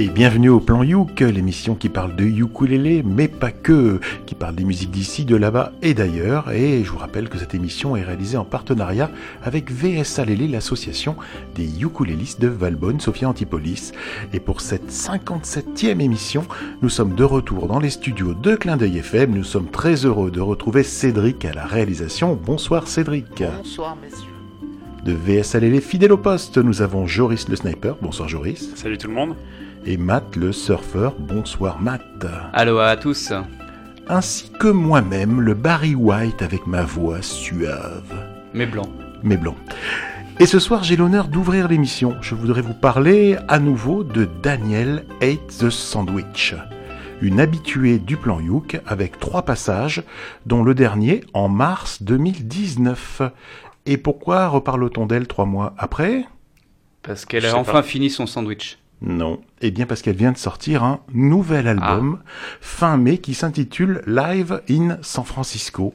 Et bienvenue au Plan Youk, l'émission qui parle de ukulélé, mais pas que, qui parle des musiques d'ici, de là-bas et d'ailleurs. Et je vous rappelle que cette émission est réalisée en partenariat avec VSA Lélé, l'association des ukulélistes de Valbonne, Sophia Antipolis. Et pour cette 57e émission, nous sommes de retour dans les studios de Clin d'œil FM. Nous sommes très heureux de retrouver Cédric à la réalisation. Bonsoir Cédric. Bonsoir messieurs. De VSA Lélé, fidèle au poste, nous avons Joris le sniper. Bonsoir Joris. Salut tout le monde et Matt le surfeur. Bonsoir Matt. Allô à tous. Ainsi que moi-même, le Barry White avec ma voix suave. Mais blanc. Mais blanc. Et ce soir, j'ai l'honneur d'ouvrir l'émission. Je voudrais vous parler à nouveau de Daniel Hate the Sandwich. Une habituée du plan Youk avec trois passages, dont le dernier en mars 2019. Et pourquoi reparle-t-on d'elle trois mois après? Parce qu'elle a enfin fini son sandwich. Non. Eh bien parce qu'elle vient de sortir un nouvel album Ah. fin mai qui s'intitule Live in San Francisco.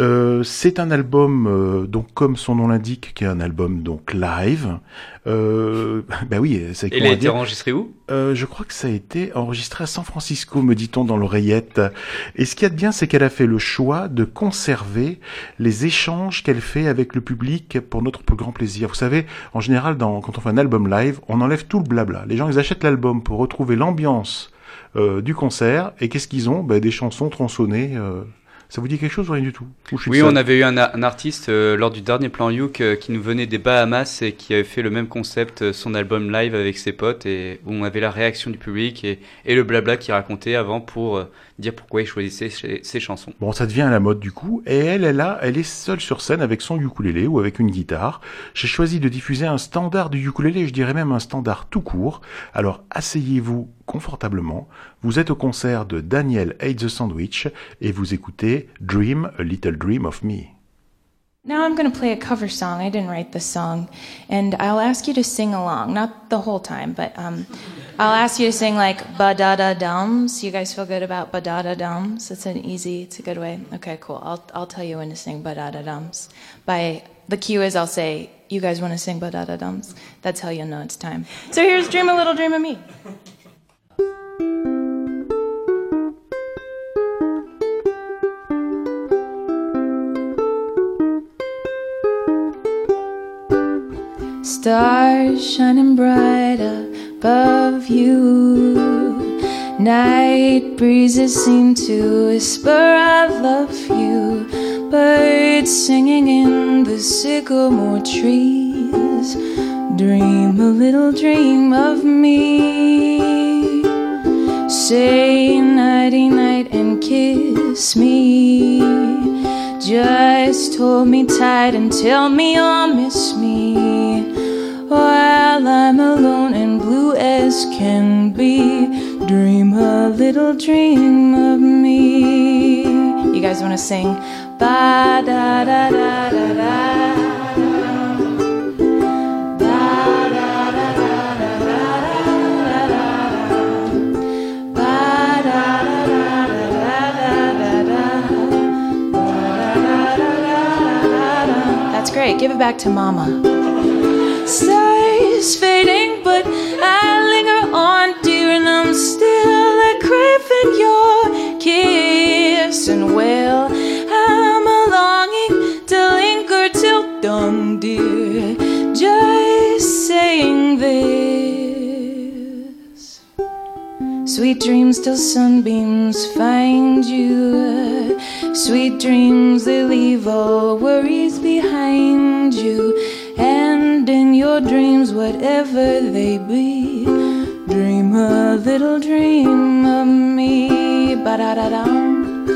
Euh, c'est un album, euh, donc comme son nom l'indique, qui est un album donc live. Euh, bah oui, c'est Et il a été enregistré où? Euh, Je crois que ça a été enregistré à San Francisco, me dit-on dans l'oreillette. Et ce qu'il y a de bien, c'est qu'elle a fait le choix de conserver les échanges qu'elle fait avec le public pour notre plus grand plaisir. Vous savez, en général, dans, quand on fait un album live, on enlève tout le blabla. Les gens, ils achètent l'album pour retrouver l'ambiance euh, du concert. Et qu'est-ce qu'ils ont? Ben, Des chansons tronçonnées. Ça vous dit quelque chose ou rien du tout Oui, on avait eu un, artiste euh, lors du dernier plan Youk euh, qui nous venait des Bahamas et qui avait fait le même concept, euh, son album live avec ses potes, et où on avait la réaction du public et, et le blabla qu'il racontait avant pour euh, dire pourquoi il choisissait ses, ses chansons. Bon, ça devient à la mode du coup, et elle, elle, a, elle est seule sur scène avec son ukulélé ou avec une guitare. J'ai choisi de diffuser un standard du ukulélé, je dirais même un standard tout court. Alors asseyez-vous confortablement, vous êtes au concert de Daniel Hate the Sandwich et vous écoutez Dream, a Little Dream of Me. Now I'm going to play a cover song. I didn't write this song. And I'll ask you to sing along. Not the whole time, but um, I'll ask you to sing like ba da da dums. You guys feel good about ba da da dums? It's an easy, it's a good way. Okay, cool. I'll, I'll tell you when to sing ba da da dums. By the cue is I'll say, You guys want to sing ba da da dums? That's how you'll know it's time. So here's Dream a Little Dream of Me. Stars shining bright above you. Night breezes seem to whisper, I love you. Birds singing in the sycamore trees. Dream a little dream of me. Say nighty night and kiss me. Just hold me tight and tell me you'll miss me while I'm alone and blue as can be. Dream a little dream of me. You guys want to sing? Ba da da da da da. Give it back to Mama. Stars fading, but I linger on, dear, and I'm still a craving your kiss. And well, I'm a longing to linger till dawn, dear. Just saying this. Sweet dreams till sunbeams find you. Sweet dreams, they leave all worries behind you. And in your dreams, whatever they be, dream a little dream of me. Ba da da dum.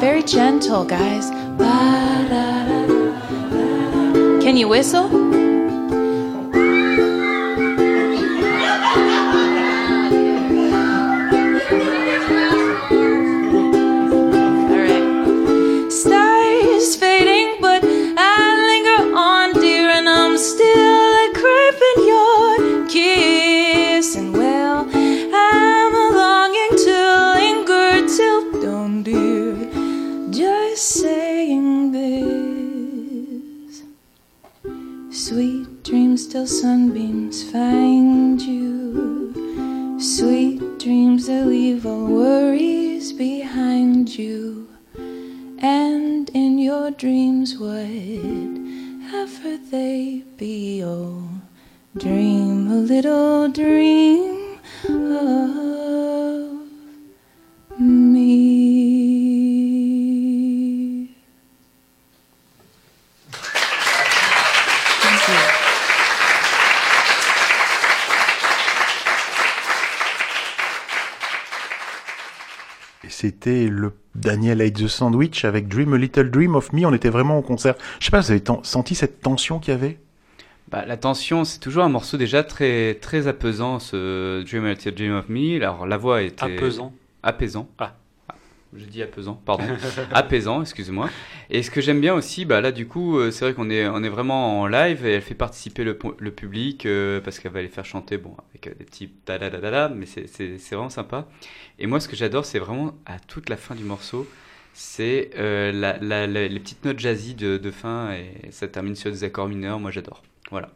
Very gentle, guys. Can you whistle? Daniel Ate the Sandwich avec Dream a Little Dream of Me. On était vraiment au concert. Je sais pas, vous avez senti cette tension qu'il y avait? Bah, la tension, c'est toujours un morceau déjà très très apaisant, ce Dream a Little Dream of Me. Alors la voix était apaisant. Apaisant. Ah. Je dis apaisant, pardon. apaisant, excusez-moi. Et ce que j'aime bien aussi, bah là du coup, euh, c'est vrai qu'on est, on est vraiment en live et elle fait participer le, public euh, parce qu'elle va les faire chanter, bon, avec euh, des petits da da da da, mais c'est vraiment sympa. Et moi, ce que j'adore, c'est vraiment à toute la fin du morceau, c'est les petites notes jazzy de, fin et ça termine sur des accords mineurs. Moi, j'adore. Voilà.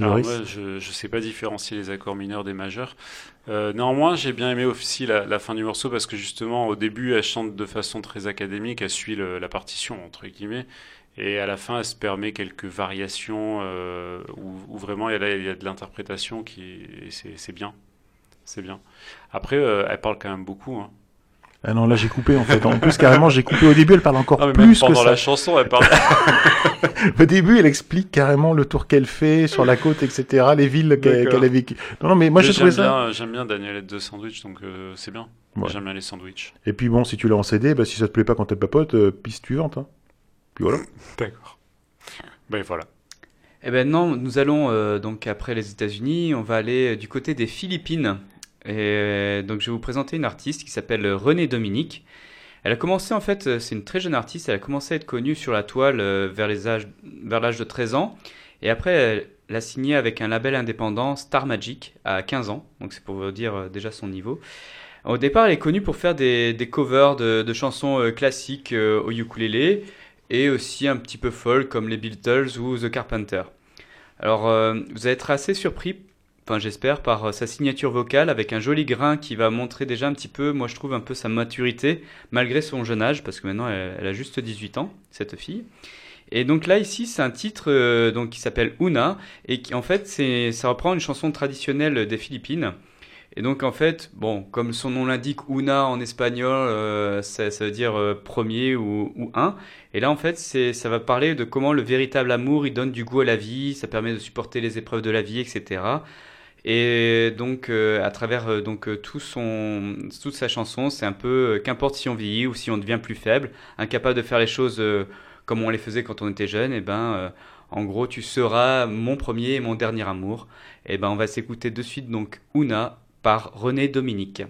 Alors moi, je ne sais pas différencier les accords mineurs des majeurs. Euh, néanmoins, j'ai bien aimé aussi la, fin du morceau parce que justement, au début, elle chante de façon très académique, elle suit la partition, entre guillemets, et à la fin, elle se permet quelques variations euh, où, vraiment il y, a, il y a de l'interprétation qui c'est bien. C'est bien. Après, euh, elle parle quand même beaucoup. Hein. Ah non, là j'ai coupé en fait. En plus, carrément, j'ai coupé au début, elle parle encore plus que ça. la chanson, elle parle. au début, elle explique carrément le tour qu'elle fait sur la côte, etc., les villes qu'elle a vécues. Non, non, mais moi j'ai trouvé ça. J'aime bien Danielette de Sandwich, donc euh, c'est bien. J'aime bien les sandwichs. Et puis bon, si tu l'as en CD, bah, si ça te plaît pas quand elle papote, euh, piste suivante. Hein. Puis voilà. D'accord. Ben voilà. Eh ben non, nous allons euh, donc après les États-Unis, on va aller du côté des Philippines et euh, donc je vais vous présenter une artiste qui s'appelle Renée Dominique. Elle a commencé en fait, euh, c'est une très jeune artiste, elle a commencé à être connue sur la toile euh, vers l'âge de 13 ans. Et après, elle a signé avec un label indépendant Star Magic à 15 ans. Donc c'est pour vous dire déjà son niveau. Au départ, elle est connue pour faire des, covers de, de chansons classiques au ukulélé et aussi un petit peu folk comme les Beatles ou The Carpenter. Alors, vous allez être assez surpris enfin j'espère, par euh, sa signature vocale avec un joli grain qui va montrer déjà un petit peu, moi je trouve un peu sa maturité malgré son jeune âge, parce que maintenant elle, a juste 18 ans, cette fille. Et donc là ici c'est un titre euh, donc qui s'appelle Una et qui en fait ça reprend une chanson traditionnelle des Philippines. Et donc en fait, bon, comme son nom l'indique, Una en espagnol, euh, ça, veut dire premier ou, ou, un. Et là en fait, ça va parler de comment le véritable amour il donne du goût à la vie, ça permet de supporter les épreuves de la vie, etc. Et donc, euh, à travers euh, donc euh, tout son, toute sa chanson, c'est un peu qu'importe si on vieillit ou si on devient plus faible, incapable de faire les choses comme on les faisait quand on était jeune, et ben, en gros, tu seras mon premier et mon dernier amour. Et ben, on va s'écouter de suite donc Una par René Dominique.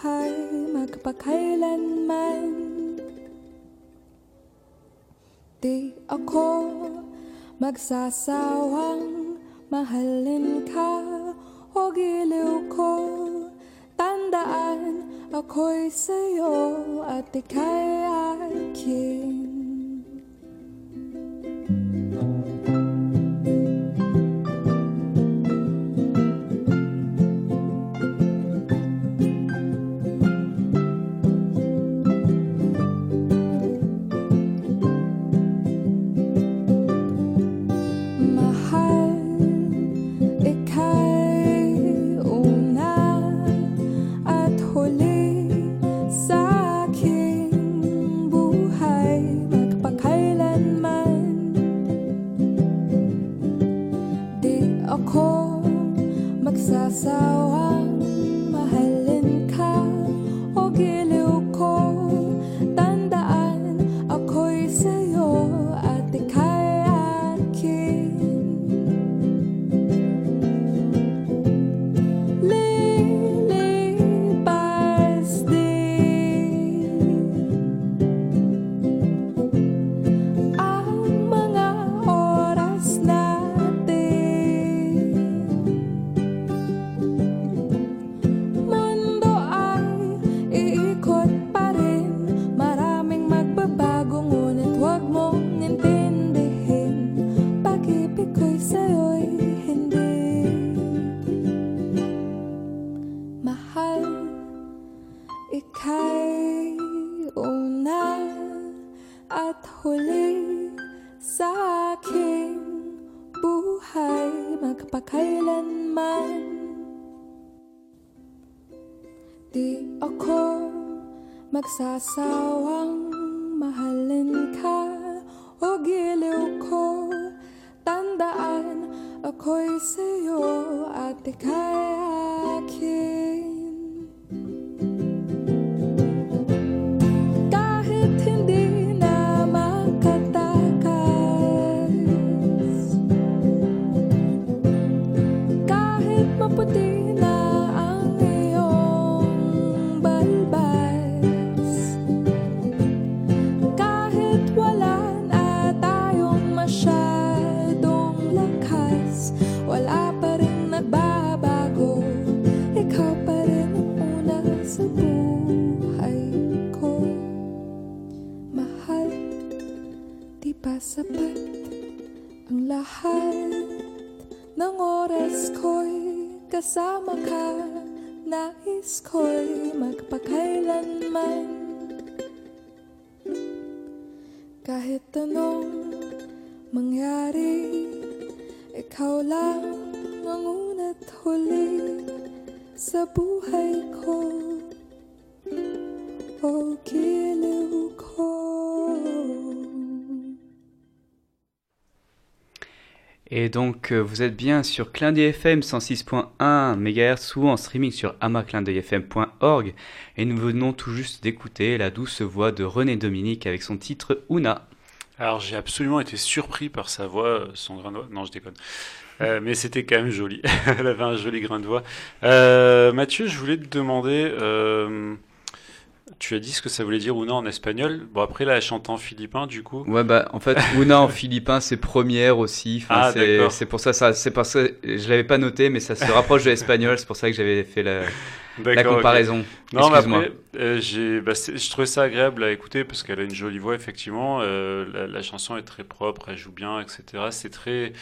Buhay magpakailanman. Di ako magsasawang mahalin ka o giliw ko Tandaan ako'y sa'yo at ika'y akin So. Kahit anong mangyari Ikaw lang ang una't huli sa buhay ko. O giliw ko Et donc, euh, vous êtes bien sur Clin FM 106.1 MHz ou en streaming sur amaclindeuilfm.org. Et nous venons tout juste d'écouter la douce voix de René Dominique avec son titre Una. Alors, j'ai absolument été surpris par sa voix, son grain de voix. Non, je déconne. Euh, mais c'était quand même joli. Elle avait un joli grain de voix. Euh, Mathieu, je voulais te demander. Tu as dit ce que ça voulait dire Una en espagnol. Bon, après, là, elle chante en philippin, du coup. Ouais, bah, en fait, Una en philippin, c'est première aussi. ah, c'est pour ça, ça c'est parce que je l'avais pas noté, mais ça se rapproche de l'espagnol. C'est pour ça que j'avais fait la, la comparaison. Non, mais après, euh, j'ai, bah, je trouvais ça agréable à écouter parce qu'elle a une jolie voix, effectivement. Euh, la, chanson est très propre, elle joue bien, etc. C'est très,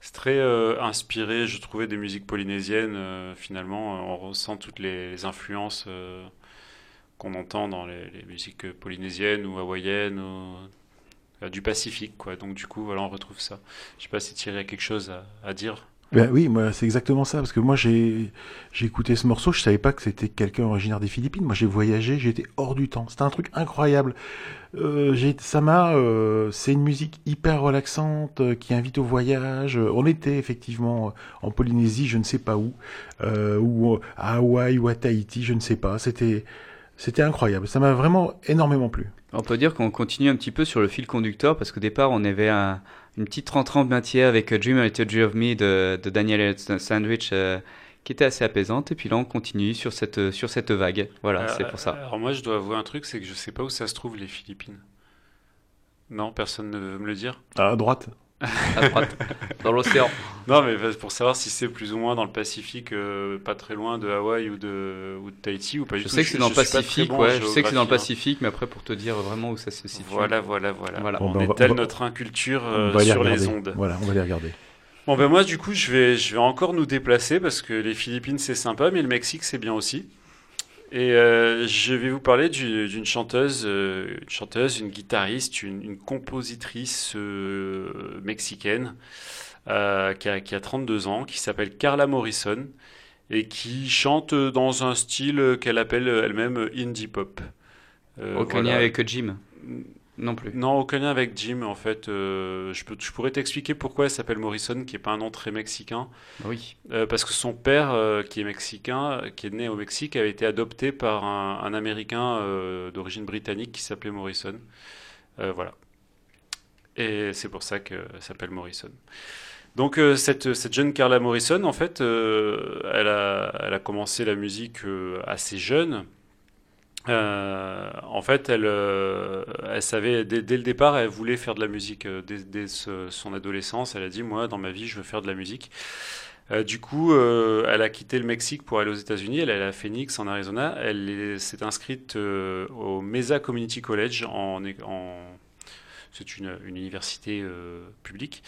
c'est très euh, inspiré, je trouvais, des musiques polynésiennes. finalement, on ressent toutes les influences qu'on entend dans les, musiques polynésiennes ou hawaïennes ou euh, du Pacifique, quoi. Donc du coup, voilà, on retrouve ça. Je sais pas si Thierry a quelque chose à, dire. Ben oui, c'est exactement ça parce que moi j'ai j'ai écouté ce morceau, je savais pas que c'était quelqu'un originaire des Philippines. Moi j'ai voyagé, j'étais hors du temps. C'était un truc incroyable. Euh, ça m'a, euh, c'est une musique hyper relaxante euh, qui invite au voyage. On était effectivement en Polynésie, je ne sais pas où, ou à Hawaï ou à Tahiti, je ne sais pas. C'était c'était incroyable, ça m'a vraiment énormément plu. On peut dire qu'on continue un petit peu sur le fil conducteur parce qu'au départ on avait une petite rentrée en matière avec Dream a Little Dream of Me de, Daniel Sandwich euh, qui était assez apaisante et puis là on continue sur cette, sur cette vague. Voilà, euh, c'est pour ça. Alors moi je dois avouer un truc, c'est que je sais pas où ça se trouve les Philippines. Non, personne ne veut me le dire. À droite à droite, dans l'océan. Non, mais pour savoir si c'est plus ou moins dans le Pacifique, euh, pas très loin de Hawaï ou de, ou de Tahiti ou pas je Sais que c'est dans le Pacifique, ouais, je sais que c'est dans le Pacifique, mais après pour te dire vraiment où ça se situe. Voilà, voilà, voilà. voilà. on, ben, étale notre inculture euh, sur les ondes. Voilà, on va les regarder. Bon ben moi du coup je vais, je vais encore nous déplacer parce que les Philippines c'est sympa mais le Mexique c'est bien aussi. Et euh, je vais vous parler d'une chanteuse, euh, une chanteuse, une guitariste, une, compositrice euh, mexicaine qui a, qui, a, 32 ans, qui s'appelle Carla Morrison et qui chante dans un style qu'elle appelle elle-même indie pop. Aucun lien avec Jim non plus. Non, aucun lien avec Jim. En fait, euh, je, peux, je pourrais t'expliquer pourquoi elle s'appelle Morrison, qui n'est pas un nom très mexicain. Oui. Euh, parce que son père, euh, qui est mexicain, qui est né au Mexique, avait été adopté par un, Américain d'origine britannique qui s'appelait Morrison. voilà. Et c'est pour ça qu'elle s'appelle Morrison. Donc cette, cette, jeune Carla Morrison, en fait, elle a, elle, a, commencé la musique assez jeune. Euh, en fait, elle, euh, elle savait dès, le départ, elle voulait faire de la musique euh, dès, son adolescence. Elle a dit moi, dans ma vie, je veux faire de la musique. du coup, elle a quitté le Mexique pour aller aux États-Unis. Elle est à Phoenix, en Arizona. Elle s'est inscrite au Mesa Community College. En, c'est une, université publique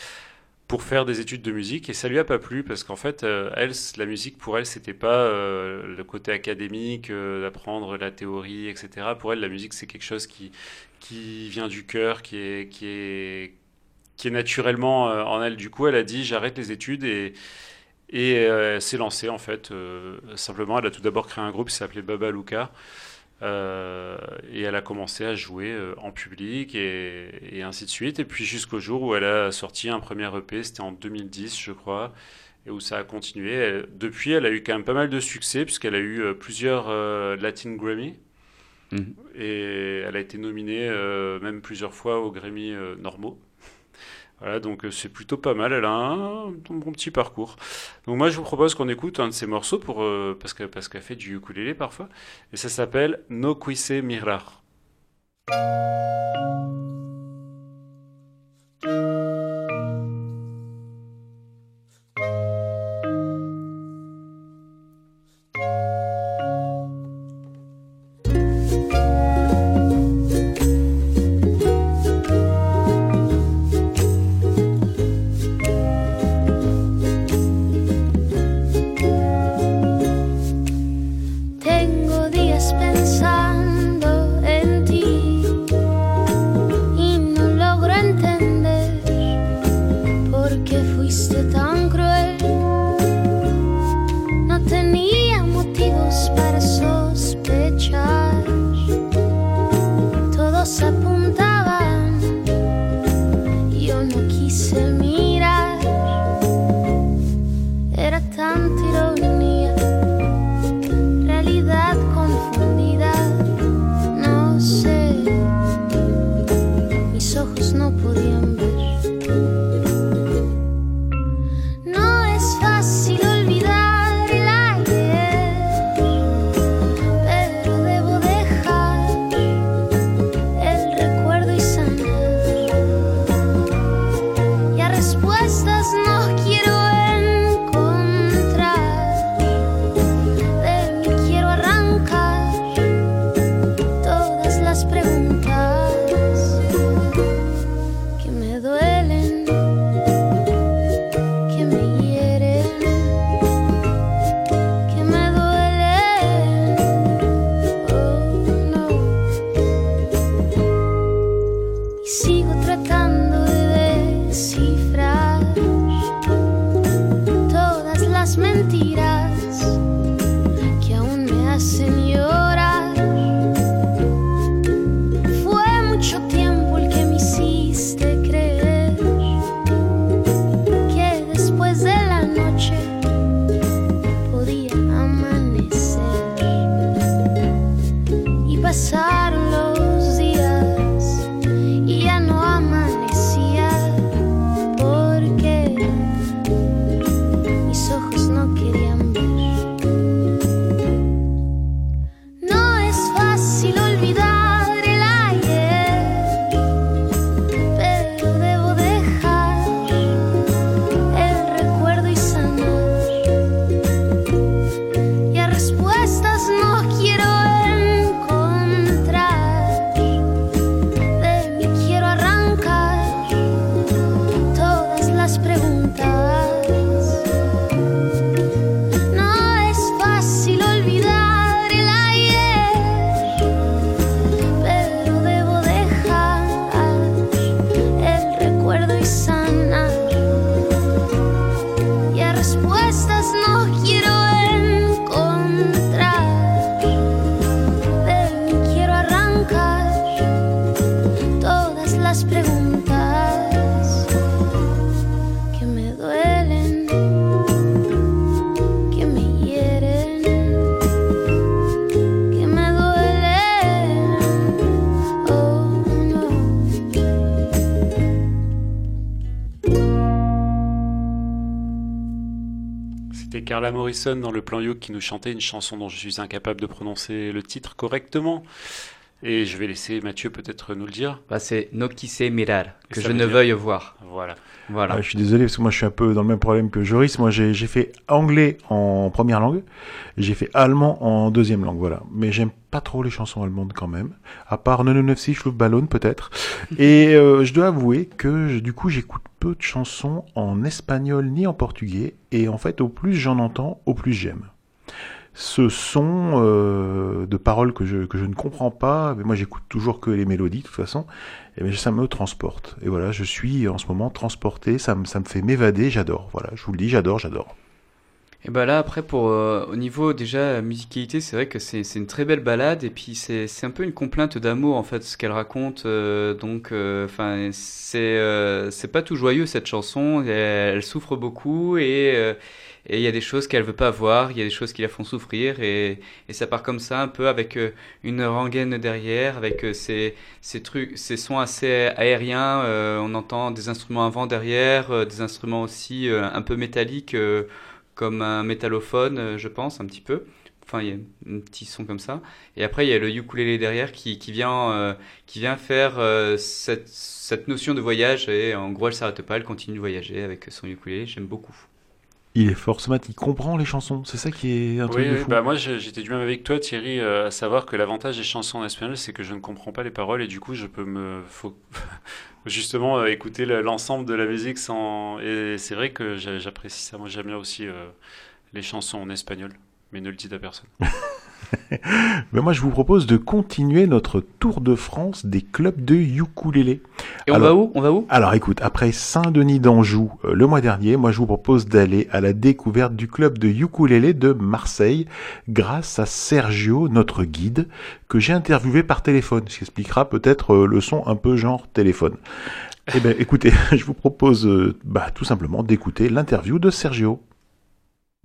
pour faire des études de musique et ça lui a pas plu parce qu'en fait euh, elle la musique pour elle c'était pas euh, le côté académique euh, d'apprendre la théorie etc pour elle la musique c'est quelque chose qui qui vient du cœur, qui est, qui est, qui est naturellement en elle. Du coup, elle a dit j'arrête les études et, et elle s'est lancée en fait. simplement, elle a tout d'abord créé un groupe qui s'appelait Baba Luca. Euh, et elle a commencé à jouer euh, en public et, ainsi de suite. Et puis jusqu'au jour où elle a sorti un premier EP, c'était en 2010 je crois, et où ça a continué. depuis, elle a eu quand même pas mal de succès puisqu'elle a eu euh, plusieurs Latin Grammy. Mhm. Et elle a été nominée même plusieurs fois aux Grammy normaux. Voilà, donc euh, c'est plutôt pas mal. Elle a un, bon petit parcours. Donc moi, je vous propose qu'on écoute un de ses morceaux pour, euh, parce qu'elle parce fait du ukulélé parfois. Et ça s'appelle No Quise Mirar. Carla Morrison dans le plan Yoke qui nous chantait une chanson dont je suis incapable de prononcer le titre correctement. Et je vais laisser Mathieu peut-être nous le dire. Bah, c'est No quise mirar, que je ne veuille voir. Voilà. voilà. Ah, je suis désolé parce que moi je suis un peu dans le même problème que Joris. Moi j'ai fait anglais en première langue, j'ai fait allemand en deuxième langue, voilà. Mais j'aime pas trop les chansons allemandes quand même, à part 996 Schluck Ballon peut-être. Et euh, je dois avouer que du coup j'écoute peu de chansons en espagnol ni en portugais, et en fait au plus j'en entends, au plus j'aime. ce son euh, de paroles que je, que je ne comprends pas, mais moi j'écoute toujours que les mélodies de toute façon, et mais ça me transporte. Et voilà, je suis en ce moment transporté, ça me, ça me fait m'évader, j'adore. Voilà, je vous le dis, j'adore, j'adore. Et bah là après pour euh, au niveau déjà musicalité c'est vrai que c'est une très belle balade et puis c'est un peu une complainte d'amour en fait ce qu'elle raconte euh, donc enfin c'est c'est pas tout joyeux cette chanson elle, souffre beaucoup et et il y a des choses qu'elle veut pas voir, il y a des choses qui la font souffrir et, et ça part comme ça un peu avec euh, une rengaine derrière, avec euh, ces, ces trucs, ces sons assez aériens. Euh, on entend des instruments à vent derrière, des instruments aussi un peu métalliques comme un métallophone, je pense un petit peu. Enfin, il y a un petit son comme ça. Et après, il y a le ukulélé derrière qui, qui vient, qui vient faire cette, cette notion de voyage. Et en gros, elle s'arrête pas, elle continue de voyager avec son ukulélé. J'aime beaucoup. Il est fort ce il comprend les chansons, c'est ça qui est un truc de fou. Bah moi j'étais du même avec toi Thierry, euh, à savoir que l'avantage des chansons en espagnol c'est que je ne comprends pas les paroles et du coup je peux me faut justement euh, écouter l'ensemble de la musique sans et c'est vrai que j'apprécie ça. Moi j'aime bien aussi euh, les chansons en espagnol, mais ne le dites à personne. Mais moi, je vous propose de continuer notre tour de France des clubs de ukulélé. Et on va où? On va où? Alors, écoute, après Saint-Denis d'Anjou euh, le mois dernier, moi, je vous propose d'aller à la découverte du club de ukulélé de Marseille, grâce à Sergio, notre guide, que j'ai interviewé par téléphone, ce qui expliquera peut-être euh, le son un peu genre téléphone. Eh bien, écoutez, je vous propose euh, bah, tout simplement d'écouter l'interview de Sergio.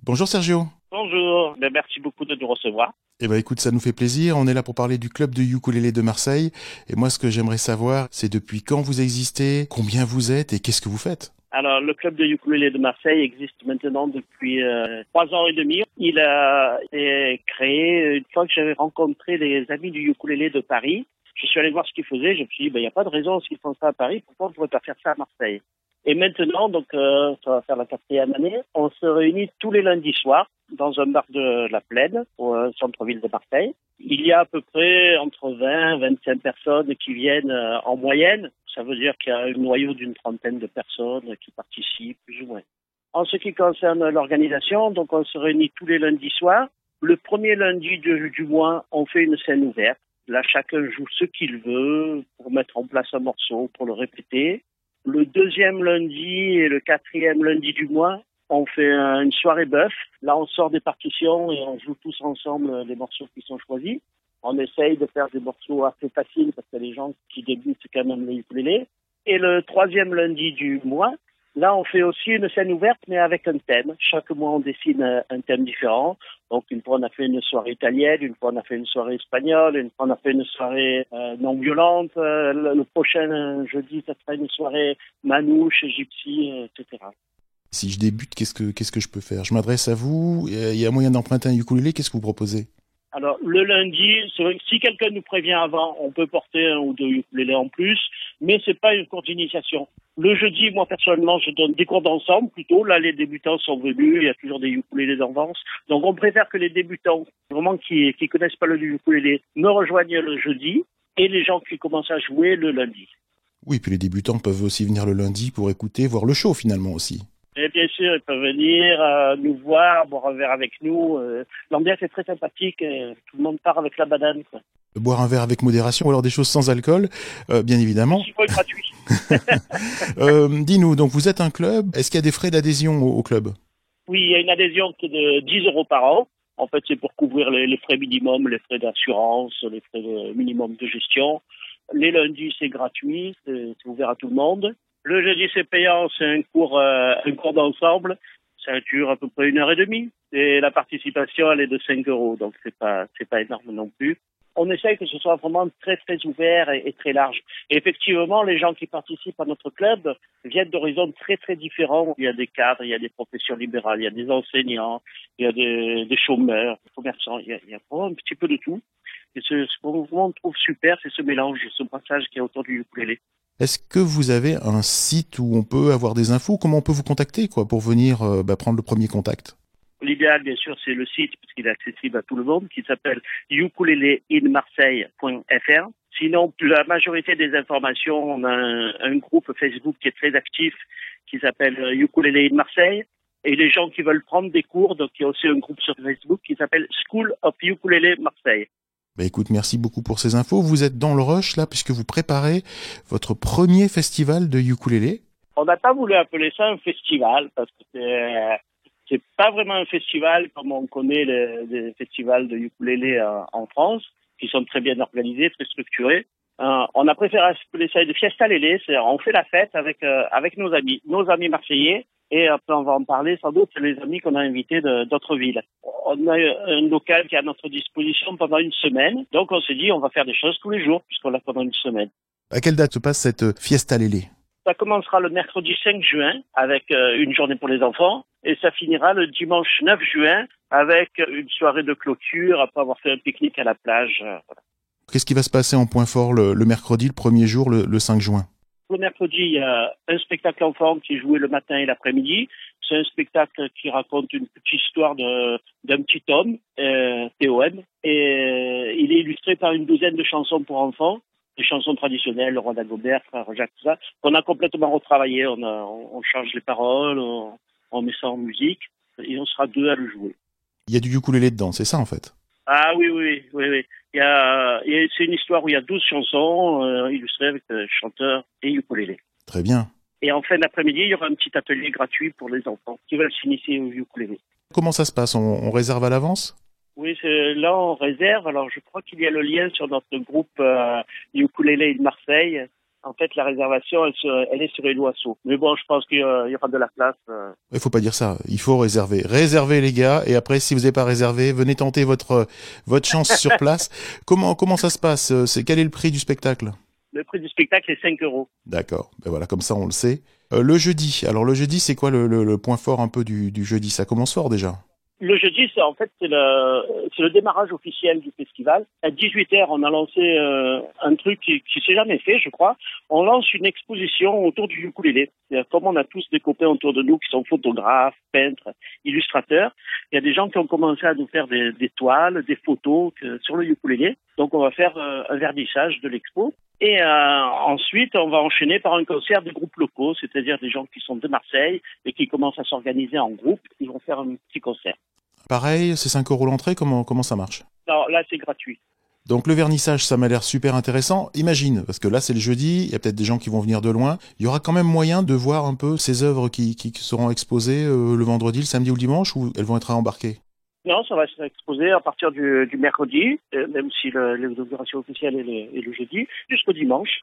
Bonjour Sergio. Bonjour, ben, merci beaucoup de nous recevoir. Eh ben écoute, ça nous fait plaisir. On est là pour parler du club de ukulélé de Marseille. Et moi, ce que j'aimerais savoir, c'est depuis quand vous existez, combien vous êtes et qu'est-ce que vous faites? Alors, le club de ukulélé de Marseille existe maintenant depuis euh, trois ans et demi. Il a été créé une fois que j'avais rencontré les amis du ukulélé de Paris. Je suis allé voir ce qu'ils faisaient. Je me suis dit, ben, il n'y a pas de raison s'ils font ça à Paris. Pourquoi on ne pourrait pas faire ça à Marseille? Et maintenant, donc, euh, ça va faire la quatrième année, on se réunit tous les lundis soirs dans un bar de la Plaine, au euh, centre-ville de Marseille. Il y a à peu près entre 20 et 25 personnes qui viennent euh, en moyenne. Ça veut dire qu'il y a un noyau d'une trentaine de personnes qui participent, plus ou moins. En ce qui concerne l'organisation, donc on se réunit tous les lundis soirs. Le premier lundi du, du mois, on fait une scène ouverte. Là, chacun joue ce qu'il veut pour mettre en place un morceau, pour le répéter. Le deuxième lundi et le quatrième lundi du mois, on fait une soirée bœuf. Là, on sort des partitions et on joue tous ensemble les morceaux qui sont choisis. On essaye de faire des morceaux assez faciles parce que les gens qui débutent quand même les ukulélés. Et le troisième lundi du mois, là, on fait aussi une scène ouverte, mais avec un thème. Chaque mois, on dessine un thème différent. Donc, une fois, on a fait une soirée italienne, une fois, on a fait une soirée espagnole, une fois, on a fait une soirée euh, non violente. Euh, le, prochain jeudi, ça sera une soirée manouche, gypsy, euh, etc. Si je débute, qu'est-ce que, qu'est-ce que je peux faire? Je m'adresse à vous, il y a moyen d'emprunter un ukulélé, qu'est-ce que vous proposez? Alors, le lundi, c'est vrai que si quelqu'un nous prévient avant, on peut porter un ou deux ukulélés en plus, mais c'est pas une courte initiation. Le jeudi, moi, personnellement, je donne des cours d'ensemble, plutôt. Là, les débutants sont venus, il y a toujours des ukulélés d'avance. Donc, on préfère que les débutants, vraiment qui, qui connaissent pas le ukulélé, me rejoignent le jeudi, et les gens qui commencent à jouer le lundi. Oui, puis les débutants peuvent aussi venir le lundi pour écouter, voir le show, finalement, aussi. Et bien sûr, ils peuvent venir euh, nous voir, boire un verre avec nous. Euh, L'ambiance est très sympathique. tout le monde part avec la banane. Quoi. Boire un verre avec modération ou alors des choses sans alcool, euh, bien évidemment. gratuit. Dis-nous, donc vous êtes un club. Est-ce qu'il y a des frais d'adhésion au, club? Oui, il y a une adhésion qui est de 10 euros par an. En fait, c'est pour couvrir les, les, frais minimums, les frais d'assurance, les frais de minimum de gestion. Les lundis, c'est gratuit, c'est ouvert à tout le monde. Le jeudi, c'est payant, c'est un cours, euh, cours d'ensemble. Ça dure à peu près une heure et demie. Et la participation, elle est de 5 euros. Donc, c'est pas, c'est pas énorme non plus. On essaye que ce soit vraiment très, très ouvert et, très large. Et effectivement, les gens qui participent à notre club viennent d'horizons très, très différents. Il y a des cadres, il y a des professions libérales, il y a des enseignants, il y a des, des chômeurs, des commerçants. Il y, a, il y a vraiment un petit peu de tout. Et ce, ce qu'on trouve super, c'est ce mélange, ce passage qui est autour du ukulélé. Est-ce que vous avez un site où on peut avoir des infos? Comment on peut vous contacter quoi, pour venir euh, bah, prendre le premier contact? L'idéal, bien sûr, c'est le site, puisqu'il est accessible à tout le monde, qui s'appelle ukuleléinmarseille.fr. Sinon, la majorité des informations, on a un, groupe Facebook qui est très actif, qui s'appelle Ukulele in Marseille. et les gens qui veulent prendre des cours. Donc il y a aussi un groupe sur Facebook qui s'appelle School of Ukulele Marseille. Bah écoute, merci beaucoup pour ces infos. Vous êtes dans le rush là puisque vous préparez votre premier festival de ukulélé. On n'a pas voulu appeler ça un festival parce que c'est pas vraiment un festival comme on connaît les, festivals de ukulélé euh, en France, qui sont très bien organisés, très structurés. Euh, on a préféré appeler ça de fiesta lélé, c'est on fait la fête avec euh, avec nos amis, nos amis marseillais, et après on va en parler sans doute les amis qu'on a invités d'autres villes. On a un local qui est à notre disposition pendant une semaine, donc on s'est dit on va faire des choses tous les jours puisqu'on l'a pendant une semaine. À quelle date se passe cette fiesta lélé ça commencera le mercredi 5 juin avec euh, une journée pour les enfants et ça finira le dimanche 9 juin avec une soirée de clôture après avoir fait un pique-nique à la plage. Euh, Qu'est-ce qui va se passer en point fort le, mercredi, le premier jour, le, 5 juin? Le mercredi, il y a un spectacle enfant qui est joué le matin et l'après-midi. C'est un spectacle qui raconte une petite histoire d'un petit homme, euh, TOM, et euh, il est illustré par une douzaine de chansons pour enfants des chansons traditionnelles, le roi d'Agobert, frère Jacques, tout ça, qu'on a complètement retravaillé. On, on change les paroles, on, met ça en musique, et on sera deux à le jouer. Il y a du ukulélé dedans, c'est ça en fait? Ah oui, oui, oui, oui. Il y a, c'est une histoire où il y a 12 chansons euh, illustrées avec euh, chanteurs et ukulélé. Très bien. Et en fin d'après-midi, il y aura un petit atelier gratuit pour les enfants qui veulent s'initier au ukulélé. Comment ça se passe? On réserve à l'avance? Oui, là on réserve. Alors je crois qu'il y a le lien sur notre groupe euh, Ukulele de Marseille. En fait, la réservation, elle, est sur Eloasso. Mais bon, je pense qu'il y aura de la place. Euh. Il faut pas dire ça. Il faut réserver. Réservez les gars. Et après, si vous n'avez pas réservé, venez tenter votre votre chance sur place. Comment comment ça se passe C'est quel est le prix du spectacle? Le prix du spectacle est 5 euros. D'accord. Ben voilà, comme ça on le sait. Euh, le jeudi. Alors le jeudi, c'est quoi le, le, point fort un peu du, du jeudi? Ça commence fort déjà. Le jeudi, en fait c'est le le démarrage officiel du festival. À 18h, on a lancé euh, un truc qui, qui s'est jamais fait, je crois. On lance une exposition autour du ukulélé. Comme on a tous des copains autour de nous qui sont photographes, peintres, illustrateurs, il y a des gens qui ont commencé à nous faire des, des toiles, des photos sur le ukulélé. Donc on va faire euh, un vernissage de l'expo. Et euh, ensuite, on va enchaîner par un concert de groupes locaux, c'est-à-dire des gens qui sont de Marseille et qui commencent à s'organiser en groupe. Ils vont faire un petit concert. Pareil, c'est 5 euros l'entrée, comment, comment ça marche? Non, là c'est gratuit. Donc le vernissage, ça m'a l'air super intéressant. Imagine, parce que là c'est le jeudi, il y a peut-être des gens qui vont venir de loin. Il y aura quand même moyen de voir un peu ces œuvres qui, qui seront exposées euh, le vendredi, le samedi ou le dimanche, ou elles vont être embarquées non, ça va exposé à partir du, du mercredi, euh, même si l'inauguration officielle est le, est le jeudi, jusqu'au dimanche.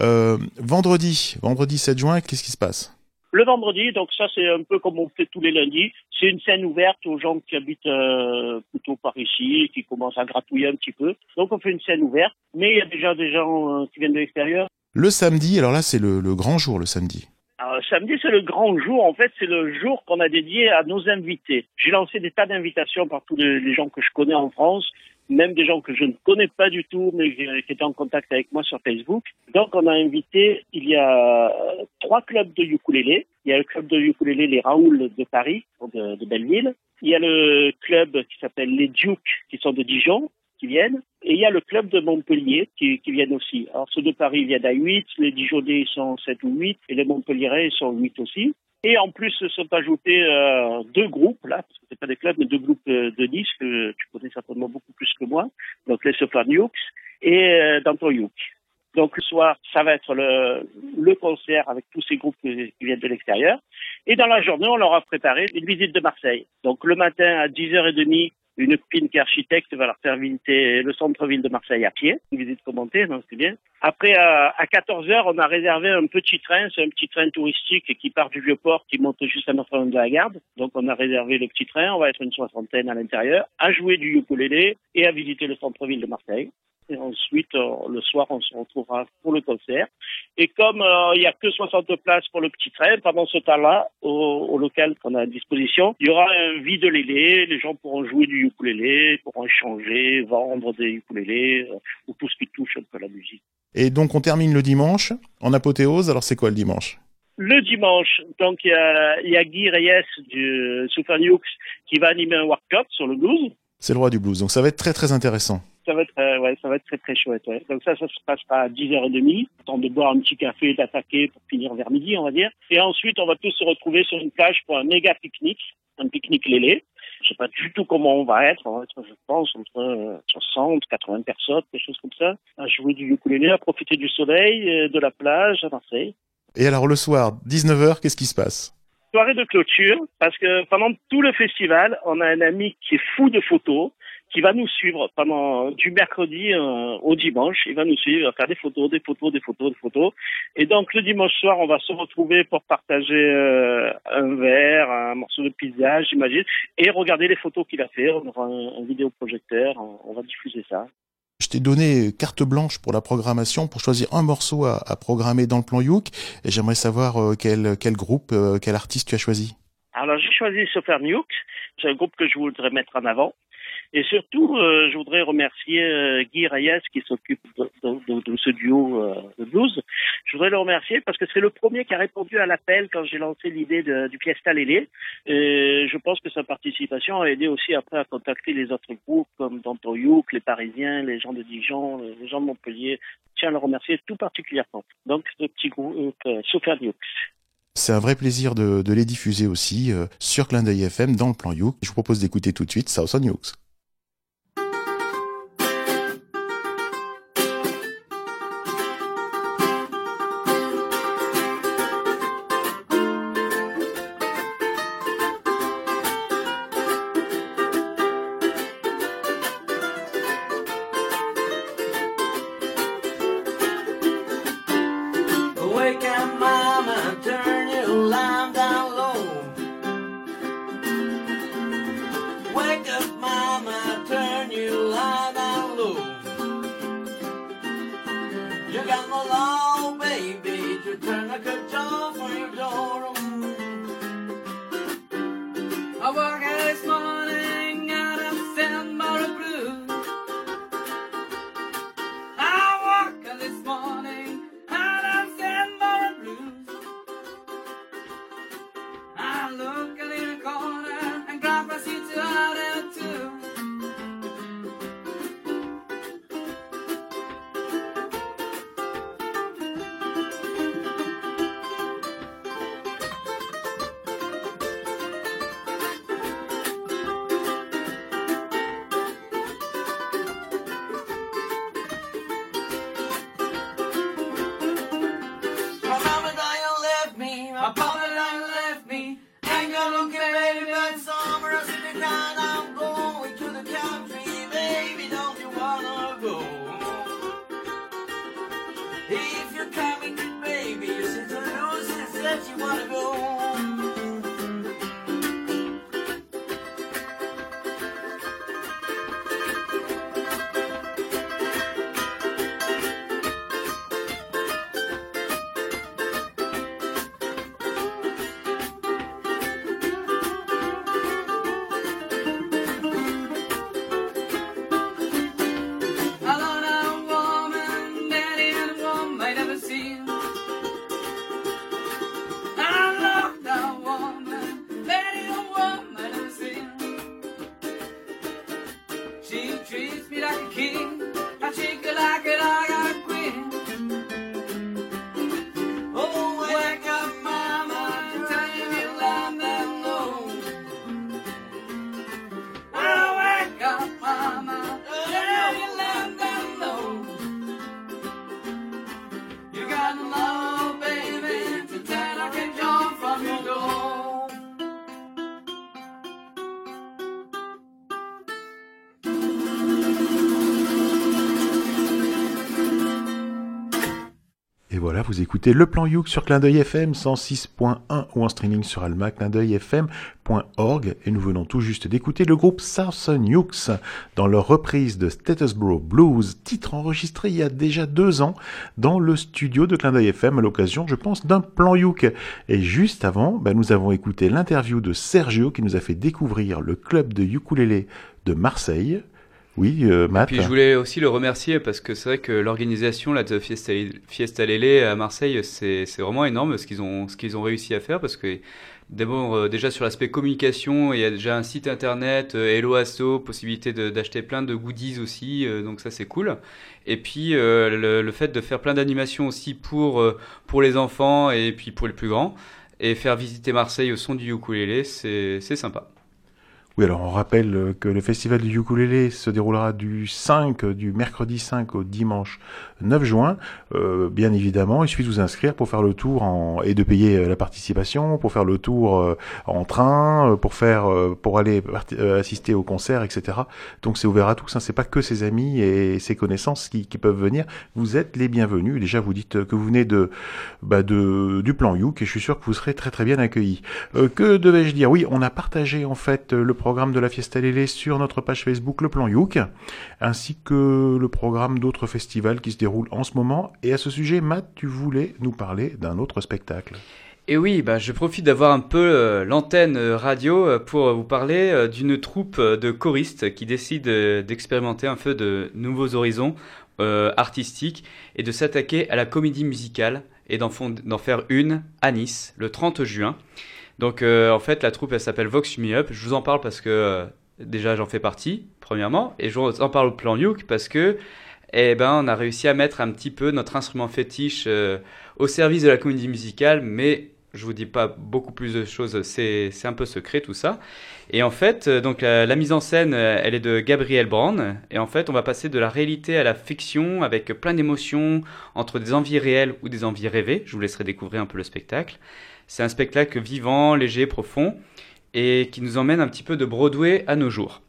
Euh, vendredi, vendredi 7 juin, qu'est-ce qui se passe? Le vendredi, donc ça c'est un peu comme on fait tous les lundis, c'est une scène ouverte aux gens qui habitent euh, plutôt par ici, qui commencent à gratouiller un petit peu. Donc on fait une scène ouverte, mais il y a déjà des gens euh, qui viennent de l'extérieur. Le samedi, alors là c'est le, le grand jour le samedi. Alors, samedi, c'est le grand jour. En fait, c'est le jour qu'on a dédié à nos invités. J'ai lancé des tas d'invitations par tous les gens que je connais en France, même des gens que je ne connais pas du tout, mais qui étaient en contact avec moi sur Facebook. Donc, on a invité, il y a trois clubs de ukulélé. Il y a le club de ukulélé Les Raoul de Paris, de, de Belleville. Il y a le club qui s'appelle Les Dukes, qui sont de Dijon viennent. Et il y a le club de Montpellier qui, qui viennent aussi. Alors ceux de Paris viennent à 8, les Dijonais sont 7 ou 8, et les Montpellierais sont 8 aussi. Et en plus se sont ajoutés euh, deux groupes, là, parce que c'est pas des clubs, mais deux groupes euh, de 10 que tu connais certainement beaucoup plus que moi. Donc les Sofan Yux et euh, Danton Yuk. Donc le soir, ça va être le, concert avec tous ces groupes qui viennent de l'extérieur. Et dans la journée, on leur a préparé une visite de Marseille. Donc le matin à 10h30, une copine qui est architecte va leur faire visiter le centre-ville de Marseille à pied, une visite commentée, donc c'est bien. Après, à, 14 h on a réservé un petit train, c'est un petit train touristique qui part du Vieux-Port, qui monte juste à Notre-Dame de la Garde. Donc on a réservé le petit train, on va être une soixantaine à l'intérieur, à jouer du ukulélé et à visiter le centre-ville de Marseille. Et ensuite, euh, le soir, on se retrouvera pour le concert. Et comme euh, il n'y a que 60 places pour le petit train, pendant ce temps-là, au, local qu'on a à disposition, il y aura un vide lélé. Les gens pourront jouer du ukulélé, pourront échanger, vendre des ukulélés, euh, ou tout ce qui touche un peu la musique. Et donc, on termine le dimanche en apothéose. Alors, c'est quoi le dimanche? Le dimanche, donc il y a, y a Guy Reyes du Super qui va animer un workshop sur le blues. C'est le roi du blues, donc ça va être très très intéressant. Ça va être, euh, ouais, ça va être très très chouette. Ouais. Donc ça, ça se passera à 10h30, temps de boire un petit café et d'attaquer pour finir vers midi, on va dire. Et ensuite, on va tous se retrouver sur une plage pour un méga pique-nique, un pique-nique lélé. Je sais pas du tout comment on va être. On va être, je pense, entre 60, euh, 80 personnes, quelque chose comme ça, à jouer du ukulélé, à profiter du soleil, euh, de la plage à Marseille. Et alors le soir, 19h, qu'est-ce qui se passe? Soirée de clôture, parce que pendant tout le festival, on a un ami qui est fou de photos, qui va nous suivre pendant du mercredi euh, au dimanche. Il va nous suivre, il va faire des photos, des photos, des photos, des photos. Et donc le dimanche soir, on va se retrouver pour partager euh, un verre, un morceau de pizza, j'imagine, et regarder les photos qu'il a fait. On aura un, vidéoprojecteur, on, va diffuser ça. Je t'ai donné carte blanche pour la programmation pour choisir un morceau à, programmer dans le plan Youk. Et j'aimerais savoir euh, quel, quel groupe, quel artiste tu as choisi. Alors j'ai choisi Sofer Nuke, c'est un groupe que je voudrais mettre en avant. Et surtout, euh, je voudrais remercier euh, Guy Reyes qui s'occupe de, ce duo euh, de blues. Je voudrais le remercier parce que c'est le premier qui a répondu à l'appel quand j'ai lancé l'idée du Fiesta Lélé. Et je pense que sa participation a aidé aussi après à contacter les autres groupes comme Danto Youk, les Parisiens, les gens de Dijon, les gens de Montpellier. Je tiens à le remercier tout particulièrement. Donc, ce petit groupe, euh, Sofer c'est un vrai plaisir de, les diffuser aussi sur Clin d'œil FM dans le plan Youk. Je vous propose d'écouter tout de suite South on Yooks. Vous écoutez Le Plan Youk sur Clin d'œil FM 106.1 ou en streaming sur alma FM.org et nous venons tout juste d'écouter le groupe Sarson Yooks dans leur reprise de Statusboro Blues, titre enregistré il y a déjà deux ans dans le studio de Clin d'œil FM à l'occasion, je pense, d'un Plan Youk. Et juste avant, ben, nous avons écouté l'interview de Sergio qui nous a fait découvrir le club de ukulélé de Marseille Oui, euh, Matt. Et puis je voulais aussi le remercier parce que c'est vrai que l'organisation de Fiesta, Fiesta Lele à Marseille, c'est vraiment énorme ce qu'ils ont, ce qu'ils ont réussi à faire parce que D'abord, euh, déjà sur l'aspect communication, il y a déjà un site internet, euh, Hello Asso, possibilité d'acheter plein de goodies aussi, euh, donc ça c'est cool. Et puis le, le, fait de faire plein d'animations aussi pour, pour les enfants et puis pour les plus grands, et faire visiter Marseille au son du ukulélé, c'est sympa. Oui, alors on rappelle que le festival du ukulélé se déroulera du 5, du mercredi 5 au dimanche 9 juin. Euh, bien évidemment, il suffit de vous inscrire pour faire le tour en, et de payer euh, la participation, pour faire le tour euh, en train, pour faire, pour aller assister au concert, etc. Donc c'est ouvert à tous. Hein. C'est pas que ses amis et ses connaissances qui, qui, peuvent venir. Vous êtes les bienvenus. Déjà, vous dites que vous venez de, bah de du plan Youk et je suis sûr que vous serez très très bien accueillis. que devais-je dire? Oui, on a partagé en fait le programme de la Fiesta Lele sur notre page Facebook Le Plan Youk, ainsi que le programme d'autres festivals qui se déroulent en ce moment. Et à ce sujet, Matt, tu voulais nous parler d'un autre spectacle. Et oui, bah, je profite d'avoir un peu euh, l'antenne radio euh, pour vous parler euh, d'une troupe de choristes qui décide d'expérimenter un peu de nouveaux horizons artistiques et de s'attaquer à la comédie musicale et d'en faire une à Nice le 30 juin. Donc euh, en fait, la troupe, elle s'appelle Vox Me Up. Je vous en parle parce que euh, déjà j'en fais partie, premièrement, et je vous en parle au plan Youk parce que eh ben, on a réussi à mettre un petit peu notre instrument fétiche euh, au service de la comédie musicale, mais je vous dis pas beaucoup plus de choses, c'est un peu secret tout ça. Et en fait, donc la, mise en scène, elle est de Gabriel Brand. Et en fait, on va passer de la réalité à la fiction avec plein d'émotions entre des envies réelles ou des envies rêvées. Je vous laisserai découvrir un peu le spectacle. C'est un spectacle vivant, léger, profond, et qui nous emmène un petit peu de Broadway à nos jours.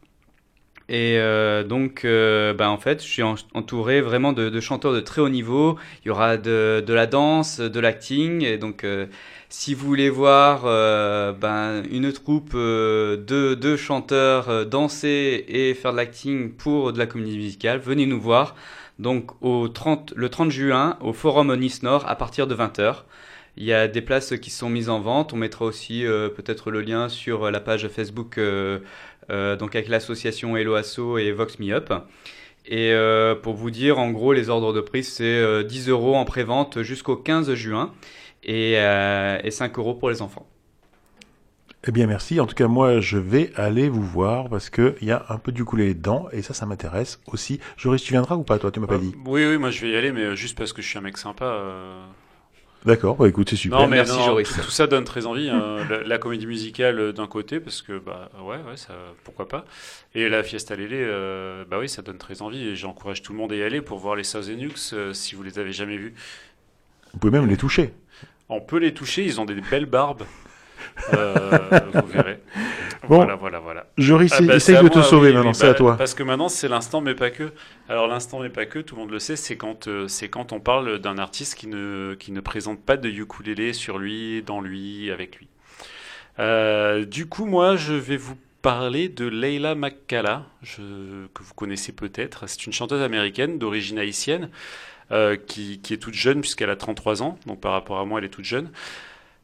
Et euh, donc, euh, bah, en fait, je suis entouré vraiment de, chanteurs de très haut niveau. Il y aura de, la danse, de l'acting. Et donc, euh, si vous voulez voir ben, une troupe de, de, chanteurs danser et faire de l'acting pour de la comédie musicale, venez nous voir. Donc, au 30, le 30 juin, au Forum Nice Nord, à partir de 20h. Il y a des places qui sont mises en vente. On mettra aussi euh, peut-être le lien sur la page Facebook euh, euh, donc avec l'association Hello Asso et Vox Me Up. Et pour vous dire, en gros, les ordres de prix, c'est 10 euros en pré-vente jusqu'au 15 juin et, et 5 euros pour les enfants. Eh bien, merci. En tout cas, moi, je vais aller vous voir parce qu'il y a un peu du coulé dedans et ça, ça m'intéresse aussi. Joris, tu viendras ou pas, toi? Tu m'as pas dit Oui, oui, moi, je vais y aller, mais juste parce que je suis un mec sympa. D'accord, bah écoute, c'est super. Non, Merci, Joris. Tout, ça donne très envie. Hein. la, comédie musicale euh, d'un côté, parce que, bah ouais, ouais, ça, pourquoi pas. Et la Fiesta Lele, euh, bah oui, ça donne très envie. Et j'encourage tout le monde à y aller pour voir les South euh, si vous les avez jamais vus. Vous pouvez même les toucher. On peut les toucher, ils ont des belles barbes. vous verrez. voilà, voilà, voilà. Joris, ah, bah, essaye de te sauver maintenant, c'est à bah, toi. Parce que maintenant, c'est l'instant, mais pas que. Alors, l'instant, mais pas que, tout le monde le sait, c'est quand, euh, c'est quand on parle d'un artiste qui ne, qui ne présente pas de ukulélé sur lui, dans lui, avec lui. Euh, du coup, moi, je vais vous parler de Leila McCalla, que vous connaissez peut-être. C'est une chanteuse américaine d'origine haïtienne, euh, qui, qui, est toute jeune, puisqu'elle a 33 ans, donc par rapport à moi, elle est toute jeune.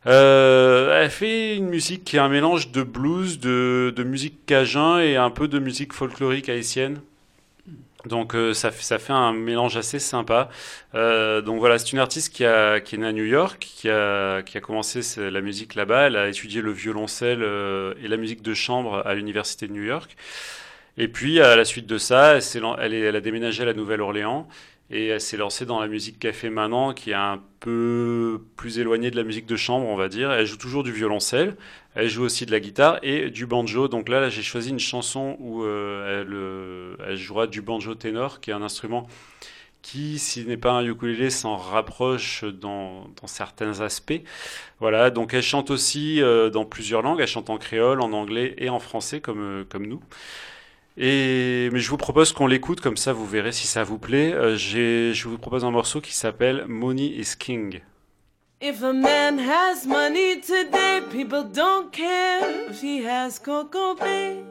Euh, elle fait une musique qui est un mélange de blues, de, de musique cajun et un peu de musique folklorique haïtienne. Donc euh, ça, ça fait un mélange assez sympa. Euh, donc voilà, c'est une artiste qui, a, qui est née à New York, qui a, qui a commencé la musique là-bas. Elle a étudié le violoncelle euh, et la musique de chambre à l'université de New York. Et puis à la suite de ça, elle, elle, elle a déménagé à la Nouvelle-Orléans et elle s'est lancée dans la musique fait maintenant, qui est un peu plus éloignée de la musique de chambre, on va dire. Elle joue toujours du violoncelle, elle joue aussi de la guitare et du banjo. Donc là, j'ai choisi une chanson où euh, elle, euh, elle, jouera du banjo ténor, qui est un instrument qui, s'il n'est pas un ukulélé, s'en rapproche dans, certains aspects. Voilà, donc elle chante aussi euh, dans plusieurs langues. Elle chante en créole, en anglais et en français, comme nous. Et, mais je vous propose qu'on l'écoute, comme ça vous verrez si ça vous plaît. Euh, je vous propose un morceau qui s'appelle Money is King. If a man has money today, people don't care if he has Coco Bay.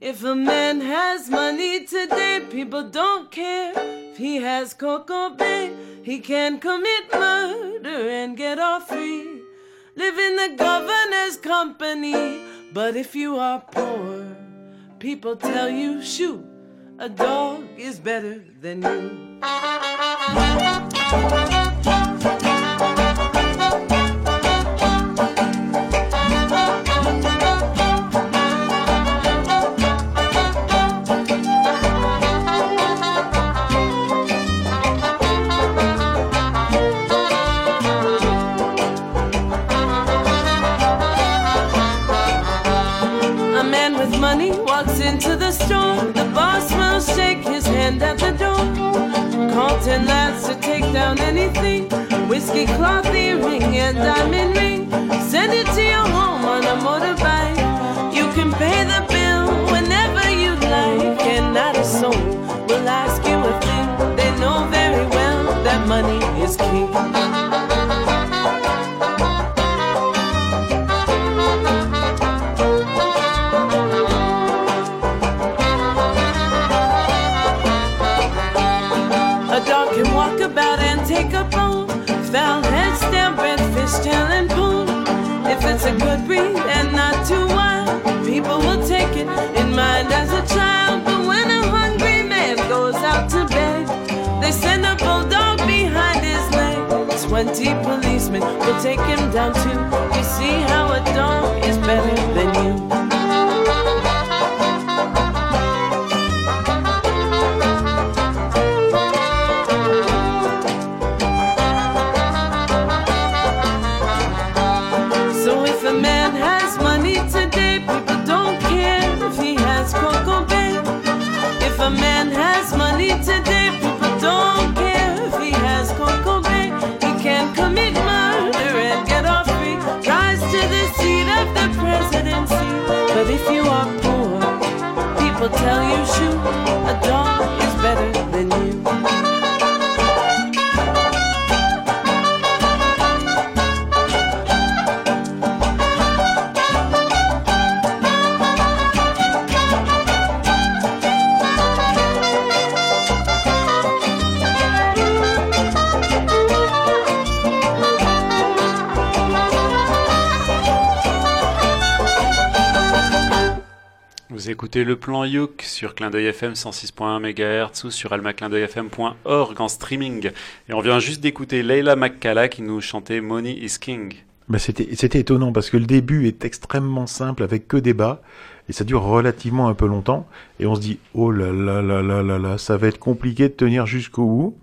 If a man has money today, people don't care if he has Coco Bay. He can commit murder and get off free. Live in the governor's company, but if you are poor, People tell you, shoot, a dog is better than you. Ten lads to take down anything. Whiskey cloth earring and diamond ring. Send it to your home on a motorbike. You can pay the bill whenever you like, and not a soul will ask you a thing. They know very well that money is king. A good breed and not too wild. People will take it in mind as a child. But when a hungry man goes out to bed, they send a bulldog behind his leg. Twenty policemen will take him down too. You see how a dog is better than you. today. People don't care if he has cocoa. He can commit murder and get off free. Rise to the seat of the presidency. But if you are poor, people tell you shoot. Écoutez le plan Youk sur Clin d'œil FM 106.1 MHz ou sur almaclindeuilfm.org en streaming. Et on vient juste d'écouter Leila McCalla qui nous chantait Money is King. Bah c'était, c'était étonnant parce que le début est extrêmement simple avec que des bas et ça dure relativement un peu longtemps et on se dit oh là là là là là là ça va être compliqué de tenir jusqu'au bout.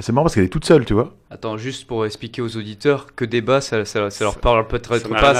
C'est marrant parce qu'elle est toute seule, tu vois. Attends, juste pour expliquer aux auditeurs que des bas, ça, ça, ça leur parle peut-être pas.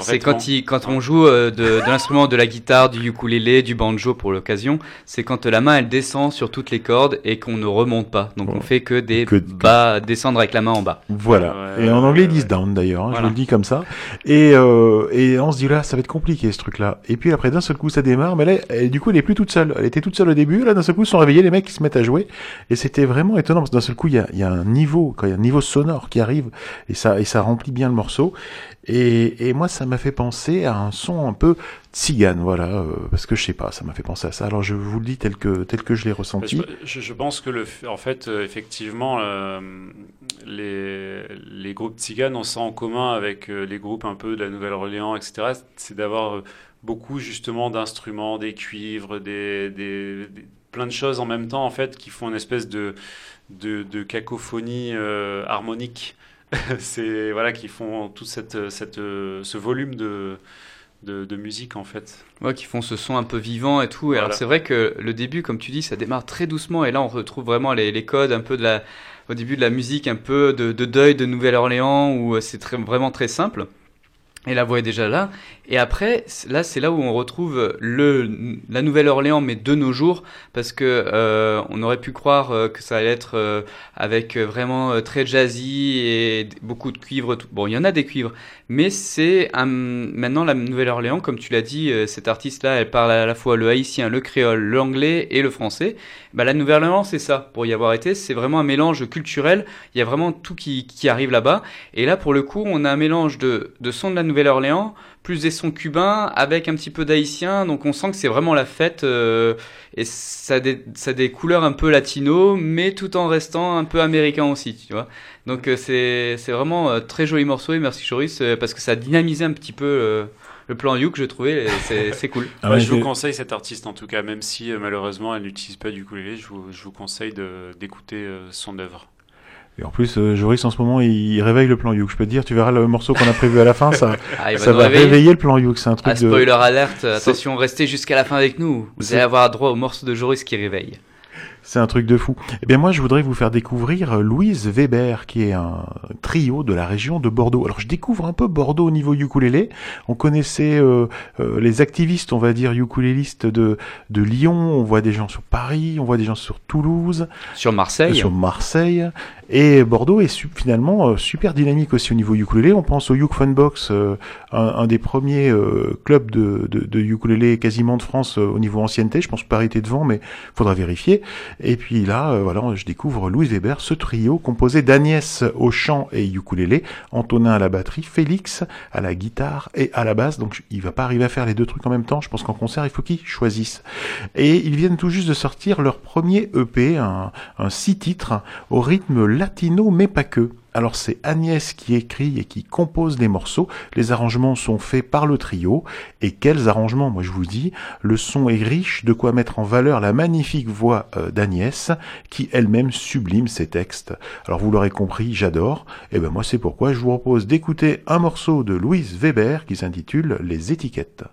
C'est quand, quand on joue euh, de, de l'instrument, de la guitare, du ukulélé, du banjo pour l'occasion, c'est quand la main elle descend sur toutes les cordes et qu'on ne remonte pas. Donc on fait que des bas, descendre avec la main en bas. Voilà. et en anglais ils disent down d'ailleurs, hein, je vous le dis comme ça. Et, euh, et on se dit là, ça va être compliqué ce truc-là. Et puis après d'un seul coup ça démarre, mais là, du coup elle est plus toute seule. Elle était toute seule au début, là d'un seul coup ils sont réveillés les mecs qui se mettent à jouer. Et c'était vraiment étonnant parce que d'un seul coup il y a, y a un niveau, quand il y a un niveau sonore qui arrive et ça, et ça remplit bien le morceau. Et, et moi, ça m'a fait penser à un son un peu tzigane, voilà, euh, parce que je sais pas, ça m'a fait penser à ça. Alors je vous le dis tel que tel que je l'ai ressenti. Je, je, pense que le, en fait, euh, effectivement, euh, les, les groupes tziganes ont ça en commun avec les groupes un peu de la Nouvelle-Orléans, etc. C'est d'avoir beaucoup justement d'instruments, des cuivres, des, des, plein de choses en même temps en fait qui font une espèce de de, cacophonie euh, harmonique. c'est voilà qui font tout cette, cette, ce volume de, de, musique en fait. Ouais, qui font ce son un peu vivant et tout. Alors c'est vrai que le début, comme tu dis, ça démarre très doucement et là on retrouve vraiment les, les codes un peu de la, au début de la musique un peu de, de deuil de Nouvelle-Orléans où c'est très, vraiment très simple. Et la voix est déjà là. Et après, là, c'est là où on retrouve le, la Nouvelle-Orléans, mais de nos jours, parce que euh, on aurait pu croire euh, que ça allait être euh, avec vraiment très jazzy et beaucoup de cuivres. Bon, il y en a des cuivres, mais c'est maintenant la Nouvelle-Orléans, comme tu l'as dit, cette artiste-là, elle parle à la fois le haïtien, le créole, l'anglais et le français. Bah, la Nouvelle-Orléans, c'est ça. Pour y avoir été, c'est vraiment un mélange culturel. Il y a vraiment tout qui, qui arrive là-bas. Et là, pour le coup, on a un mélange de, de son de la Nouvelle-Orléans plus des sons cubains avec un petit peu d'haïtien. Donc on sent que c'est vraiment la fête euh, et ça a, des, ça des couleurs un peu latino, mais tout en restant un peu américain aussi, tu vois. Donc euh, c'est, c'est vraiment euh, très joli morceau et merci Joris parce que ça a dynamisé un petit peu le plan Youk, je trouvais, c'est cool. Ah je vous conseille cet artiste en tout cas, même si malheureusement elle n'utilise pas du ukulélé, je vous, je vous conseille d'écouter son œuvre. Et en plus, euh, Joris en ce moment, il réveille le plan Youk. Je peux te dire, tu verras le morceau qu'on a prévu à la fin, ça, ah, ça va réveiller. le plan Youk. C'est un truc ah, spoiler alerte, attention, restez jusqu'à la fin avec nous. Vous allez avoir droit au morceau de Joris qui réveille. C'est un truc de fou. Eh bien moi, je voudrais vous faire découvrir Louise Weber, qui est un trio de la région de Bordeaux. Alors je découvre un peu Bordeaux au niveau ukulélé. On connaissait euh, euh, les activistes, on va dire ukulélistes de de Lyon. On voit des gens sur Paris, on voit des gens sur Toulouse, sur Marseille, sur Marseille. Et Bordeaux est finalement euh, super dynamique aussi au niveau ukulélé. On pense au Uk Funbox, euh, un, un, des premiers euh, clubs de, de, de, ukulélé quasiment de France au niveau ancienneté. Je pense que Paris devant, mais faudra vérifier. Et puis là, voilà, je découvre Louis Weber, ce trio composé d'Agnès au chant et ukulélé, Antonin à la batterie, Félix à la guitare et à la basse. Donc il va pas arriver à faire les deux trucs en même temps. Je pense qu'en concert, il faut qu'ils choisissent. Et ils viennent tout juste de sortir leur premier EP, un, un six titres au rythme latino, mais pas que. Alors c'est Agnès qui écrit et qui compose les morceaux. Les arrangements sont faits par le trio. Et quels arrangements? Moi je vous dis, le son est riche, de quoi mettre en valeur la magnifique voix euh, d'Agnès, qui elle-même sublime ses textes. Alors vous l'aurez compris, j'adore. Et ben moi c'est pourquoi je vous propose d'écouter un morceau de Louise Weber qui s'intitule Les étiquettes.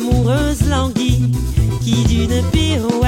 De rentrer dans les cases.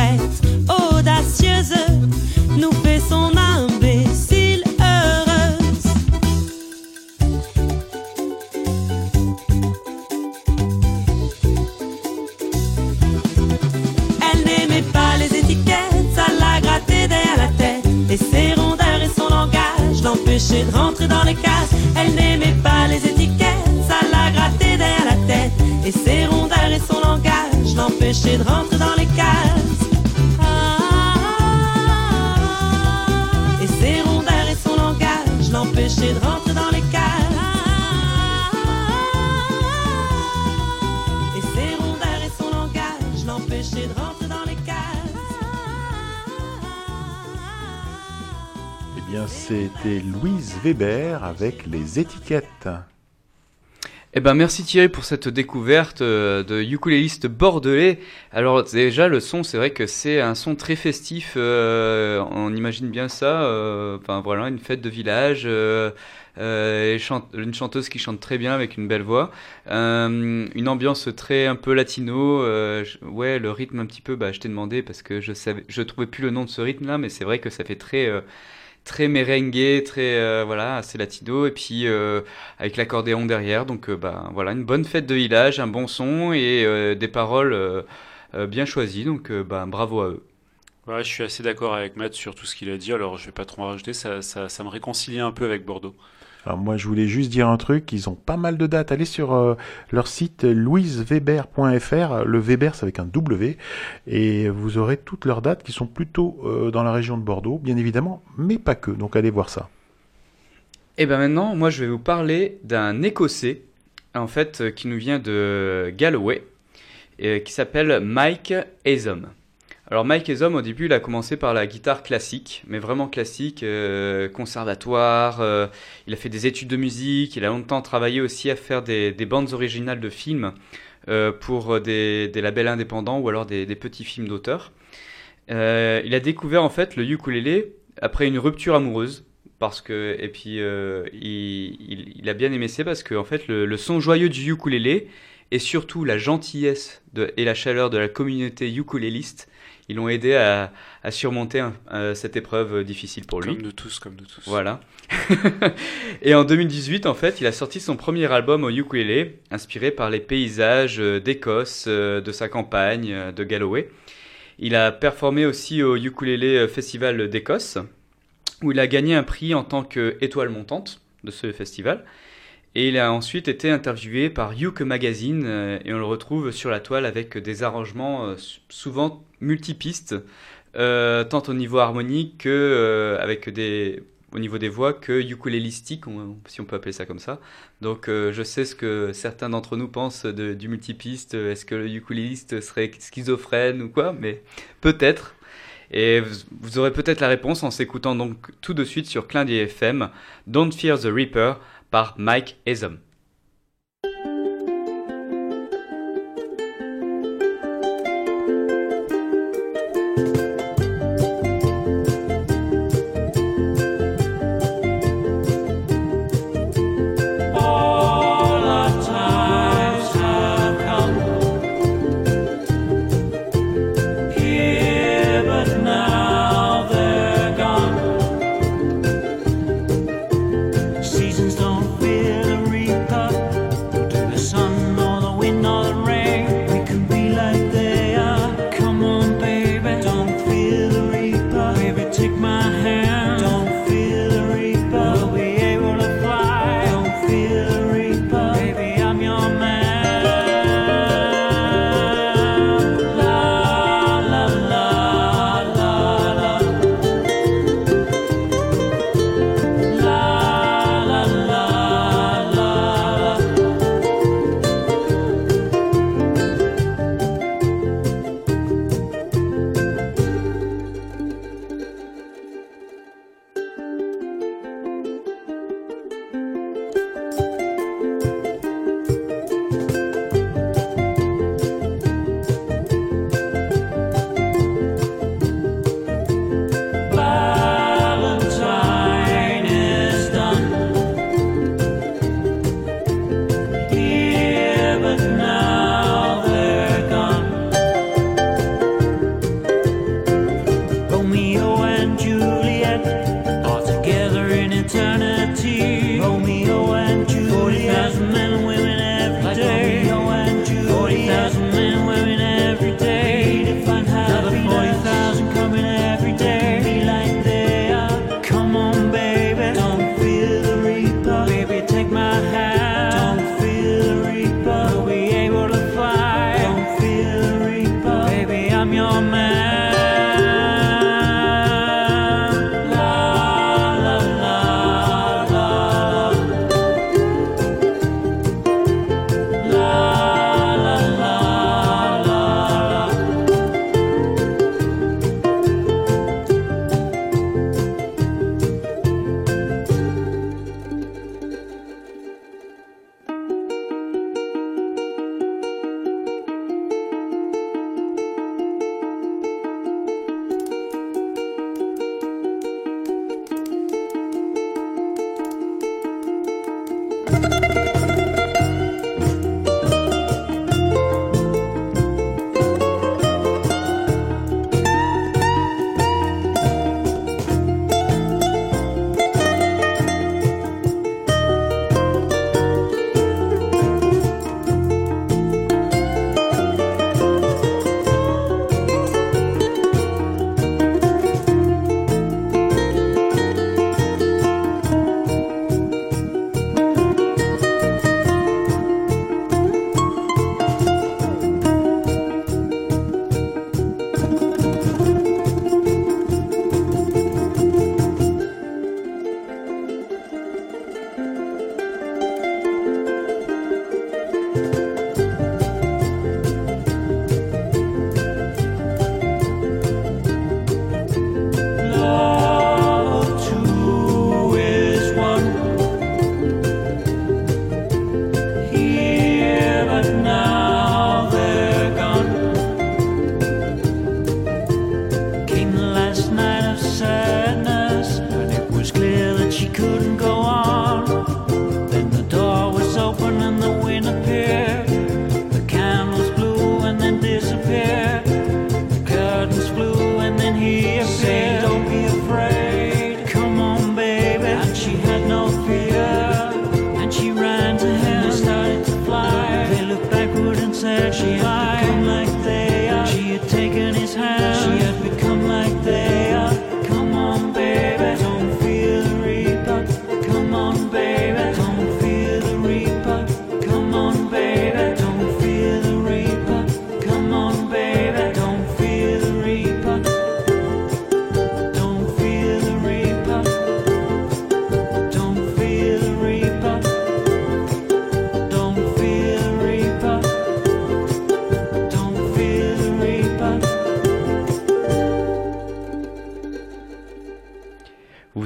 Avec les étiquettes. Eh ben merci Thierry pour cette découverte euh, de ukuléliste bordelais. Alors déjà le son, c'est vrai que c'est un son très festif. Euh, on imagine bien ça. Euh, enfin voilà, une fête de village. une chanteuse qui chante très bien avec une belle voix, une ambiance très un peu latino, ouais le rythme un petit peu, bah je t'ai demandé parce que je savais, je trouvais plus le nom de ce rythme là, mais c'est vrai que ça fait très très merengue, très euh, voilà, assez latino, et puis euh, avec l'accordéon derrière. Donc euh, bah, voilà, une bonne fête de village, un bon son et des paroles bien choisies. Donc bah, bravo à eux. Ouais, je suis assez d'accord avec Matt sur tout ce qu'il a dit. Alors je vais pas trop en rajouter, ça, ça, ça me réconcilie un peu avec Bordeaux. Alors moi, je voulais juste dire un truc. Ils ont pas mal de dates. Allez sur euh, leur site louiseweber.fr. Le Weber, c'est avec un W. Et vous aurez toutes leurs dates qui sont plutôt euh, dans la région de Bordeaux, bien évidemment, mais pas que. Donc allez voir ça. Et bien maintenant, moi, je vais vous parler d'un Écossais, en fait, euh, qui nous vient de Galloway, et qui s'appelle Mike Ezom. Alors Mike Ezom, au début, il a commencé par la guitare classique, mais vraiment classique, euh, conservatoire. Euh, il a fait des études de musique. Il a longtemps travaillé aussi à faire des, bandes originales de films euh, pour des, labels indépendants ou alors des, petits films d'auteur. il a découvert en fait le ukulélé après une rupture amoureuse. Parce que, et puis il, a bien aimé ça parce que en fait le, son joyeux du ukulélé et surtout la gentillesse et la chaleur de la communauté ukuléliste ils l'ont aidé à, surmonter cette épreuve difficile pour lui. Comme nous tous, comme nous tous. Voilà. et en 2018, en fait, il a sorti son premier album au ukulélé, inspiré par les paysages euh, d'Écosse, euh, de sa campagne, euh, de Galloway. Il a performé aussi au Ukulélé Festival d'Écosse, où il a gagné un prix en tant qu'étoile montante de ce festival. Et il a ensuite été interviewé par Uke Magazine et on le retrouve sur la toile avec des arrangements souvent multipistes, euh, tant au niveau harmonique que euh, avec des au niveau des voix que ukulélistique, si on peut appeler ça comme ça. Donc euh, je sais ce que certains d'entre nous pensent de, du multipiste. Est-ce que le ukuléliste serait schizophrène ou quoi? Mais peut-être. Et vous, aurez peut-être la réponse en s'écoutant donc tout de suite sur Clin FM Don't Fear the Reaper par Mike Ezom.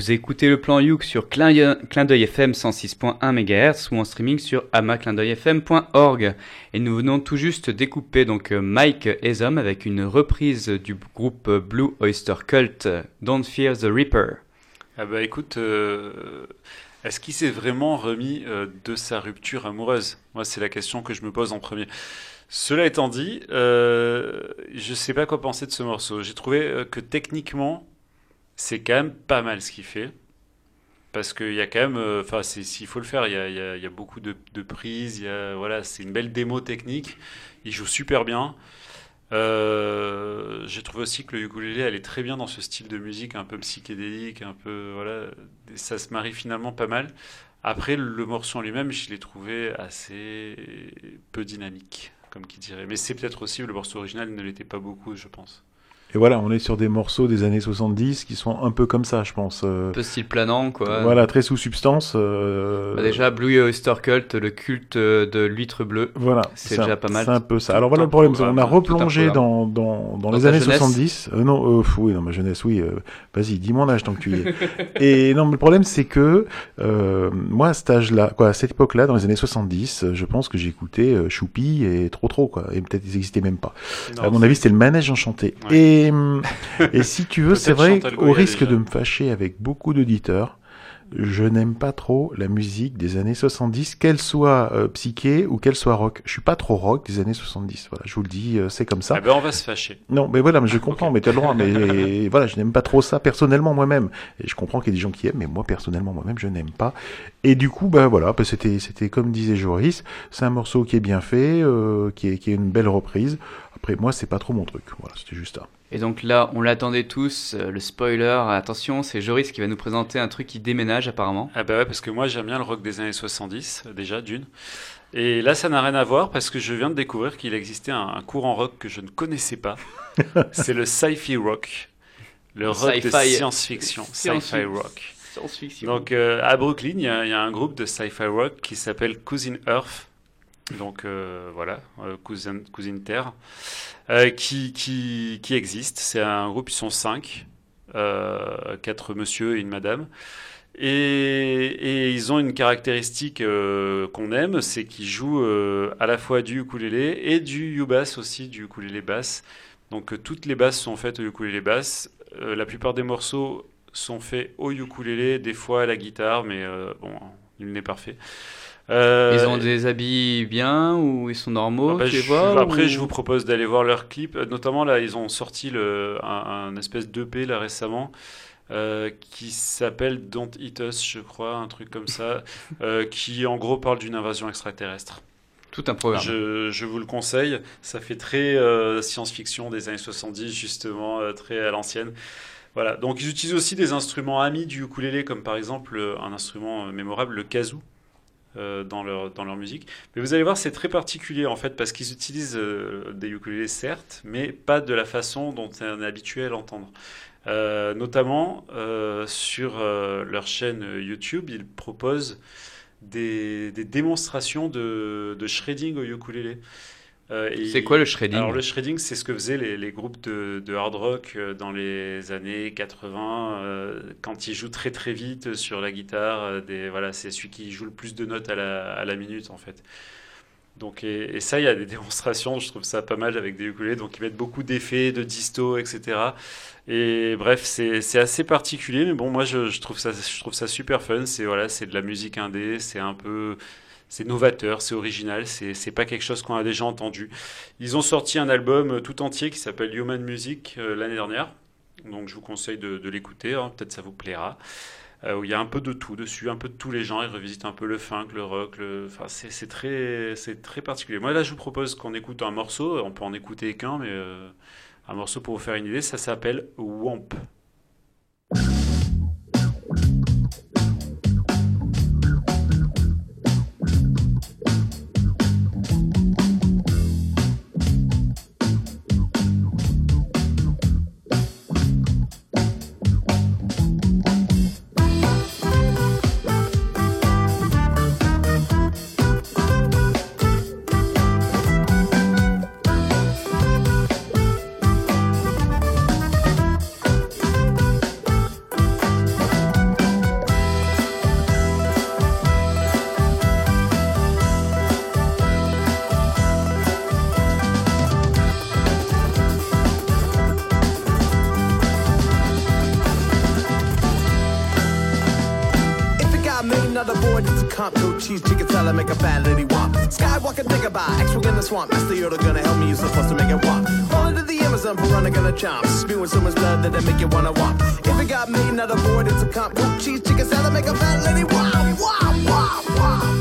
Vous écoutez le plan Youk sur Clin d'œil FM 106.1 MHz ou en streaming sur amaclindeuilfm.org. Et nous venons tout juste découper donc Mike Esom avec une reprise du groupe Blue Oyster Cult, Don't Fear the Reaper. Ah bah écoute, euh, est-ce qu'il s'est vraiment remis euh, de sa rupture amoureuse? Moi c'est la question que je me pose en premier. Cela étant dit, euh, je sais pas quoi penser de ce morceau. J'ai trouvé euh, que techniquement, c'est quand même pas mal ce qu'il fait. Parce qu'il y a quand même, euh, enfin, s'il faut le faire, il y a, y a, beaucoup de, de prises, y a, voilà, c'est une belle démo technique. Il joue super bien. Euh, j'ai trouvé aussi que le ukulélé allait très bien dans ce style de musique un peu psychédélique, un peu voilà, ça se marie finalement pas mal. Après, le morceau en lui-même, je l'ai trouvé assez peu dynamique, comme qui dirait. Mais c'est peut-être aussi le morceau original ne l'était pas beaucoup, je pense. Et voilà, on est sur des morceaux des années 70 qui sont un peu comme ça, je pense. Euh, un peu style planant, quoi. Voilà, très sous substance. Euh... Bah déjà, Blue Oyster Cult, le culte de l'huître bleue. Voilà, c'est déjà pas mal. C'est un peu ça. Alors voilà le problème, on a replongé dans, dans, dans, les années 70. Euh, non, euh, oui, dans ma jeunesse, oui. Euh, Vas-y, dis mon âge tant que tu y es. Et non, mais le problème, c'est que euh, moi, à cet âge-là, quoi, à cette époque-là, dans les années 70, je pense que j'écoutais Choupi et trop trop, quoi. Et peut-être ils n'existaient même pas. Non, à mon avis, c'était le manège enchanté. Ouais. Et et, si tu veux, c'est vrai, au risque de me fâcher avec beaucoup d'auditeurs, je n'aime pas trop la musique des années 70, qu'elle soit euh, psyché ou qu'elle soit rock. Je suis pas trop rock des années 70. Voilà, je vous le dis, euh, c'est comme ça. Eh ben, on va se fâcher. Non, mais voilà, mais je comprends, mais tu as le droit. Mais voilà, je n'aime pas trop ça personnellement moi-même. Et je comprends qu'il y a des gens qui aiment, mais moi personnellement moi-même, je n'aime pas. Et du coup, bah voilà, bah, c'était, c'était comme disait Joris, c'est un morceau qui est bien fait, euh, qui est, qui est une belle reprise. Après, moi, c'est pas trop mon truc. Voilà, c'était juste ça. Et donc là, on l'attendait tous, euh, le spoiler, attention, c'est Joris qui va nous présenter un truc qui déménage apparemment. Ah bah ouais, parce que moi j'aime bien le rock des années 70, déjà, d'une. Et là, ça n'a rien à voir parce que je viens de découvrir qu'il existait un, un, courant rock que je ne connaissais pas. c'est le sci-fi rock. Le rock de science-fiction. Sci-fi rock. Science-fiction. Donc euh, à Brooklyn, il y, y, a un groupe de sci-fi rock qui s'appelle Cousin Earth. Donc euh, voilà, euh, Cousin, Cousine Terre. Euh, qui, qui, qui existe. C'est un groupe, ils sont cinq, quatre monsieur et une madame. Et, et ils ont une caractéristique qu'on aime, c'est qu'ils jouent à la fois du ukulélé et du u-bass aussi, du ukulélé basse. Donc toutes les basses sont faites au ukulélé basse. la plupart des morceaux sont faits au ukulélé, des fois à la guitare, mais bon, il n'est parfait. Euh, ils ont des habits bien ou ils sont normaux ah bah, tu je, vois, Après, ou... je vous propose d'aller voir leur clip. Notamment, là, ils ont sorti le, un, un espèce d'EP là récemment. Euh, qui s'appelle Don't Eat Us, je crois, un truc comme ça, euh, qui en gros parle d'une invasion extraterrestre. Tout un programme. Je, je, vous le conseille. Ça fait très euh, science-fiction des années 70, justement, euh, très à l'ancienne. Voilà. Donc, ils utilisent aussi des instruments amis du ukulélé, comme par exemple un instrument mémorable, le kazoo euh, dans, leur, dans leur musique. Mais vous allez voir, c'est très particulier en fait, parce qu'ils utilisent euh, des ukulélés certes, mais pas de la façon dont on est habitué à l'entendre. Euh, notamment sur leur chaîne YouTube, ils proposent des, des démonstrations de, de, shredding au ukulélé. Euh, c'est quoi le shredding Alors le shredding, c'est ce que faisaient les, les groupes de, de, hard rock dans les années 80, euh, quand ils jouent très très vite sur la guitare. Des, voilà, c'est celui qui joue le plus de notes à la, à la minute en fait. Donc, et, et, ça, il y a des démonstrations, je trouve ça pas mal avec des ukulélés. Donc ils mettent beaucoup d'effets, de disto, etc. Et bref, c'est assez particulier, mais bon, moi je, je, trouve ça, je trouve ça super fun. C'est voilà, c'est de la musique indé, c'est un peu c'est novateur, c'est original, c'est pas quelque chose qu'on a déjà entendu. Ils ont sorti un album tout entier qui s'appelle Human Music euh, l'année dernière, donc je vous conseille de, l'écouter, hein, peut-être ça vous plaira. où il y a un peu de tout dessus, un peu de tous les genres. Il revisite un peu le funk, le rock. Le... Enfin, c'est très, très particulier. Moi, là, je vous propose qu'on écoute un morceau. On peut en écouter qu'un, mais un morceau pour vous faire une idée. Ça s'appelle Womp. cheese chicken salad make a fat lady walk. Skywalker think about X-Wing in the swamp. Master Yoda gonna help me. You're supposed to make it walk. Fall into the Amazon running gonna chomp. Spewing so much blood that it make you wanna walk. If it got made, not a board, it's a comp. Goat cheese chicken salad make a fat lady walk. Wow, wow, wow,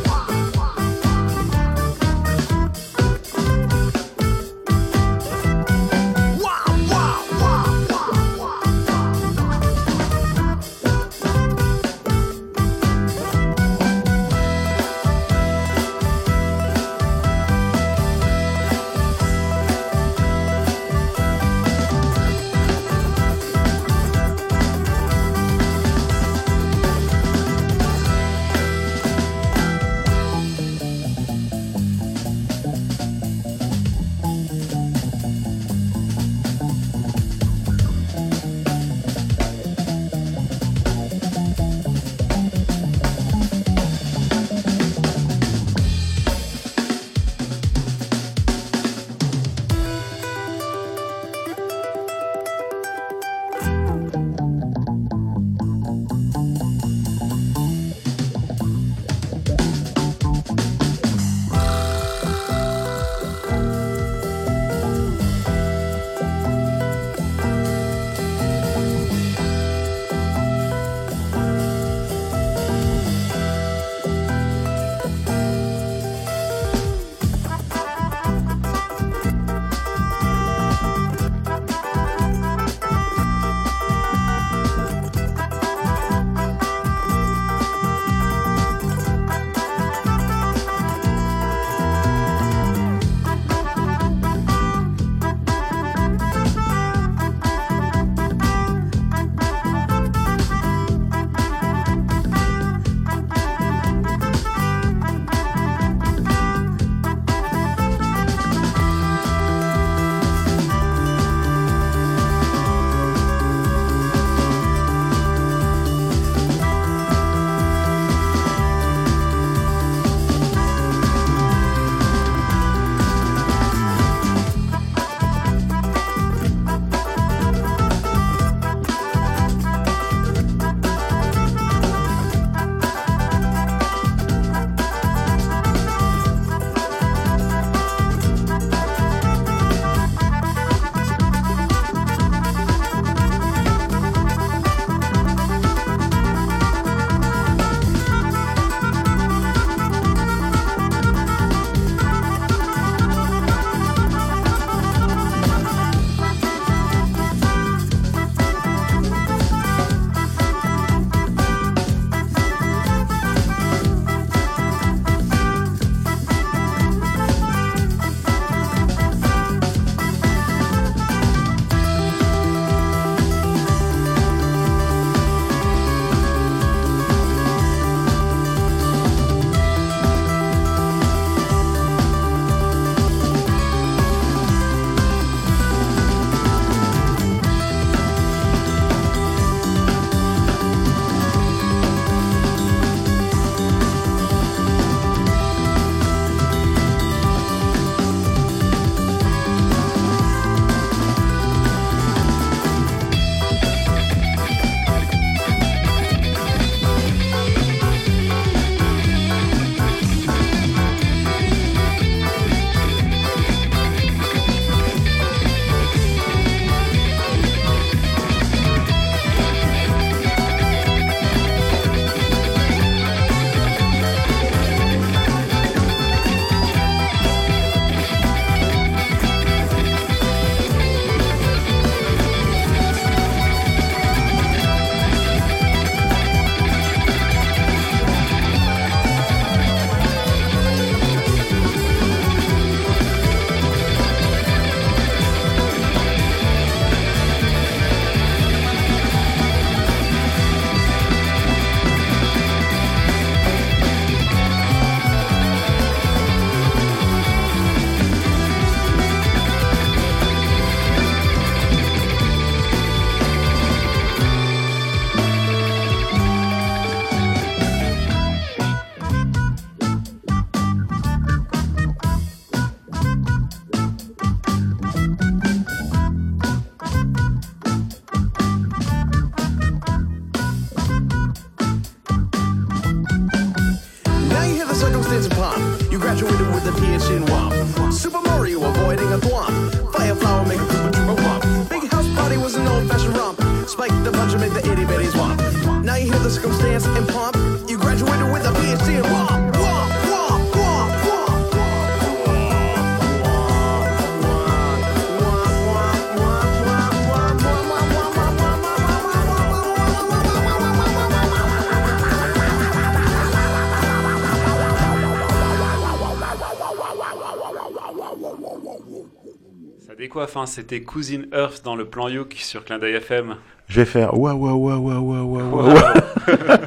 C'était Cousin Earth dans le plan Youk sur Clin FM. Je vais faire waouh waouh waouh waouh waouh waouh.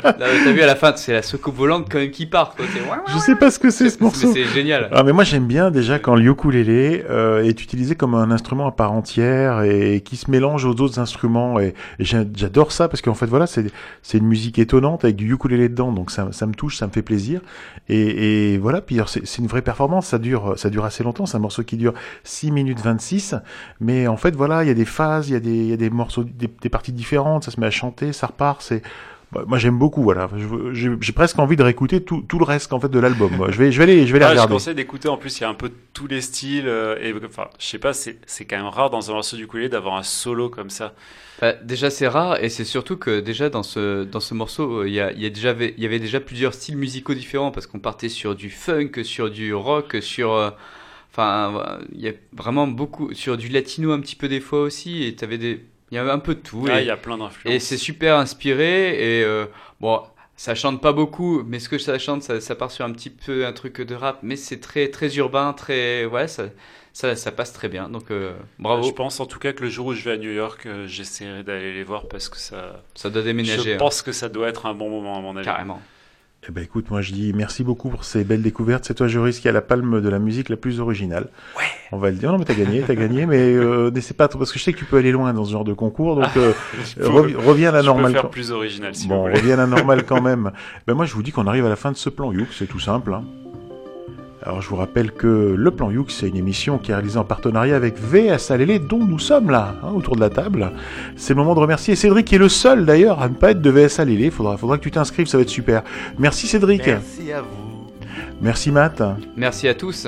T'as vu à la fin, c'est la soucoupe volante quand même qui part. Quoi. Je sais pas ce que c'est ce morceau. C'est génial. Ah mais moi j'aime bien déjà quand le ukulélé euh, est utilisé comme un instrument à part entière et qui se mélange aux autres instruments et, et j'adore ça parce qu'en fait voilà c'est c'est une musique étonnante avec du ukulélé dedans donc ça, ça me touche ça me fait plaisir et, et voilà puis c'est une vraie performance ça dure ça dure assez longtemps c'est un morceau qui dure 6 minutes 26 mais en fait voilà il y a des phases il y a des il y a des morceaux des, des parties différentes ça se met à chanter ça repart c'est bah, moi j'aime beaucoup voilà Je- j'ai presque envie de réécouter tout, tout le reste en fait de l'album je vais je vais aller je vais les Ah, je regarder conseille d'écouter. En plus, il y a un peu tous les styles. euh, et enfin, je sais pas, c'est c'est quand même rare dans un morceau du ukulélé d'avoir un solo comme ça. Bah, déjà c'est rare et c'est surtout que déjà dans ce dans ce morceau euh, il y a, il y a déjà il y avait déjà plusieurs styles musicaux différents parce qu'on partait sur du funk, sur du rock, sur euh, enfin il y a vraiment beaucoup sur du latino un petit peu des fois aussi et t'avais des il y avait un peu de tout Ah, et, il y a plein et d'influences. c'est super inspiré et euh, bon ça chante pas beaucoup mais ce que ça chante ça, ça part sur un petit peu un truc de rap mais c'est très très urbain très ouais ça ça, ça passe très bien donc euh, bravo Je pense en tout cas que le jour où je vais à New York, euh, j'essaierai d'aller les voir parce que ça. ça doit déménager Je hein, pense que ça doit être un bon moment à mon avis. carrément Eh ben écoute, moi je dis merci beaucoup pour ces belles découvertes. C'est toi, Joris, qui a la palme de la musique la plus originale. Ouais. On va le dire. Non, mais t'as gagné, t'as gagné, mais euh, n'essaie pas trop, parce que je sais que tu peux aller loin dans ce genre de concours, donc euh, peux- revi- reviens à la je peux normale. faire plus original si Bon, vous voulez. reviens à la normale quand même. Ben moi je vous dis qu'on arrive à la fin de ce plan Youk, c'est tout simple. hein. Alors je vous rappelle que le plan Youk, c'est une émission qui est réalisée en partenariat avec VS Alélé, dont nous sommes là, hein, autour de la table. C'est le moment de remercier Cédric, qui est le seul d'ailleurs à ne pas être de VS Alélé. Faudra, faudra que tu t'inscrives, ça va être super. Merci Cédric. Merci à vous. Merci Matt. merci à tous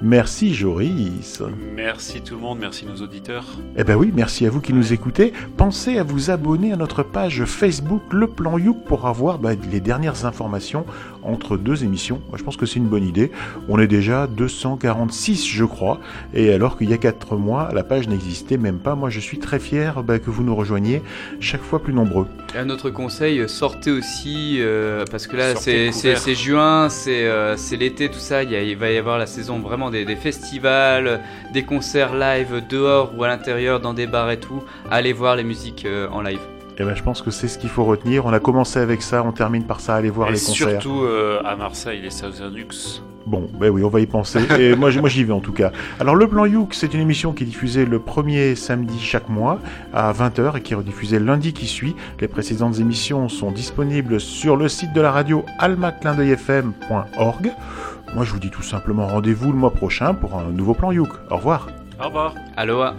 Merci Joris. Merci tout le monde, merci nos auditeurs. Eh ben oui, merci à vous qui nous écoutez. Pensez à vous abonner à notre page Facebook Le Plan Youk pour avoir bah, les dernières informations entre deux émissions. Moi, je pense que c'est une bonne idée. On est déjà 246, je crois. Et alors qu'il y a 4 mois, la page n'existait même pas. Moi, je suis très fier bah, que vous nous rejoigniez chaque fois plus nombreux. Et un autre conseil, sortez aussi, euh, parce que là c'est juin, c'est euh, c'est l'été, tout ça, il, y a- il va y avoir la saison vraiment des, des festivals, des concerts live dehors ou à l'intérieur, dans des bars et tout. Allez voir les musiques euh, en live. Et ben, je pense que c'est ce qu'il faut retenir. On a commencé avec ça, on termine par ça. Allez voir Et les concerts. surtout euh, à Marseille, les Southern Ux. Bon, ben oui, on va y penser. Et moi, moi, j'y vais en tout cas. Alors, Le Plan Youk, c'est une émission qui est diffusée le premier samedi chaque mois à 20h et qui est rediffusée lundi qui suit. Les précédentes émissions sont disponibles sur le site de la radio almaclindeuilfm.org. Moi, je vous dis tout simplement rendez-vous le mois prochain pour un nouveau Plan Youk. Au revoir. Au revoir. Aloha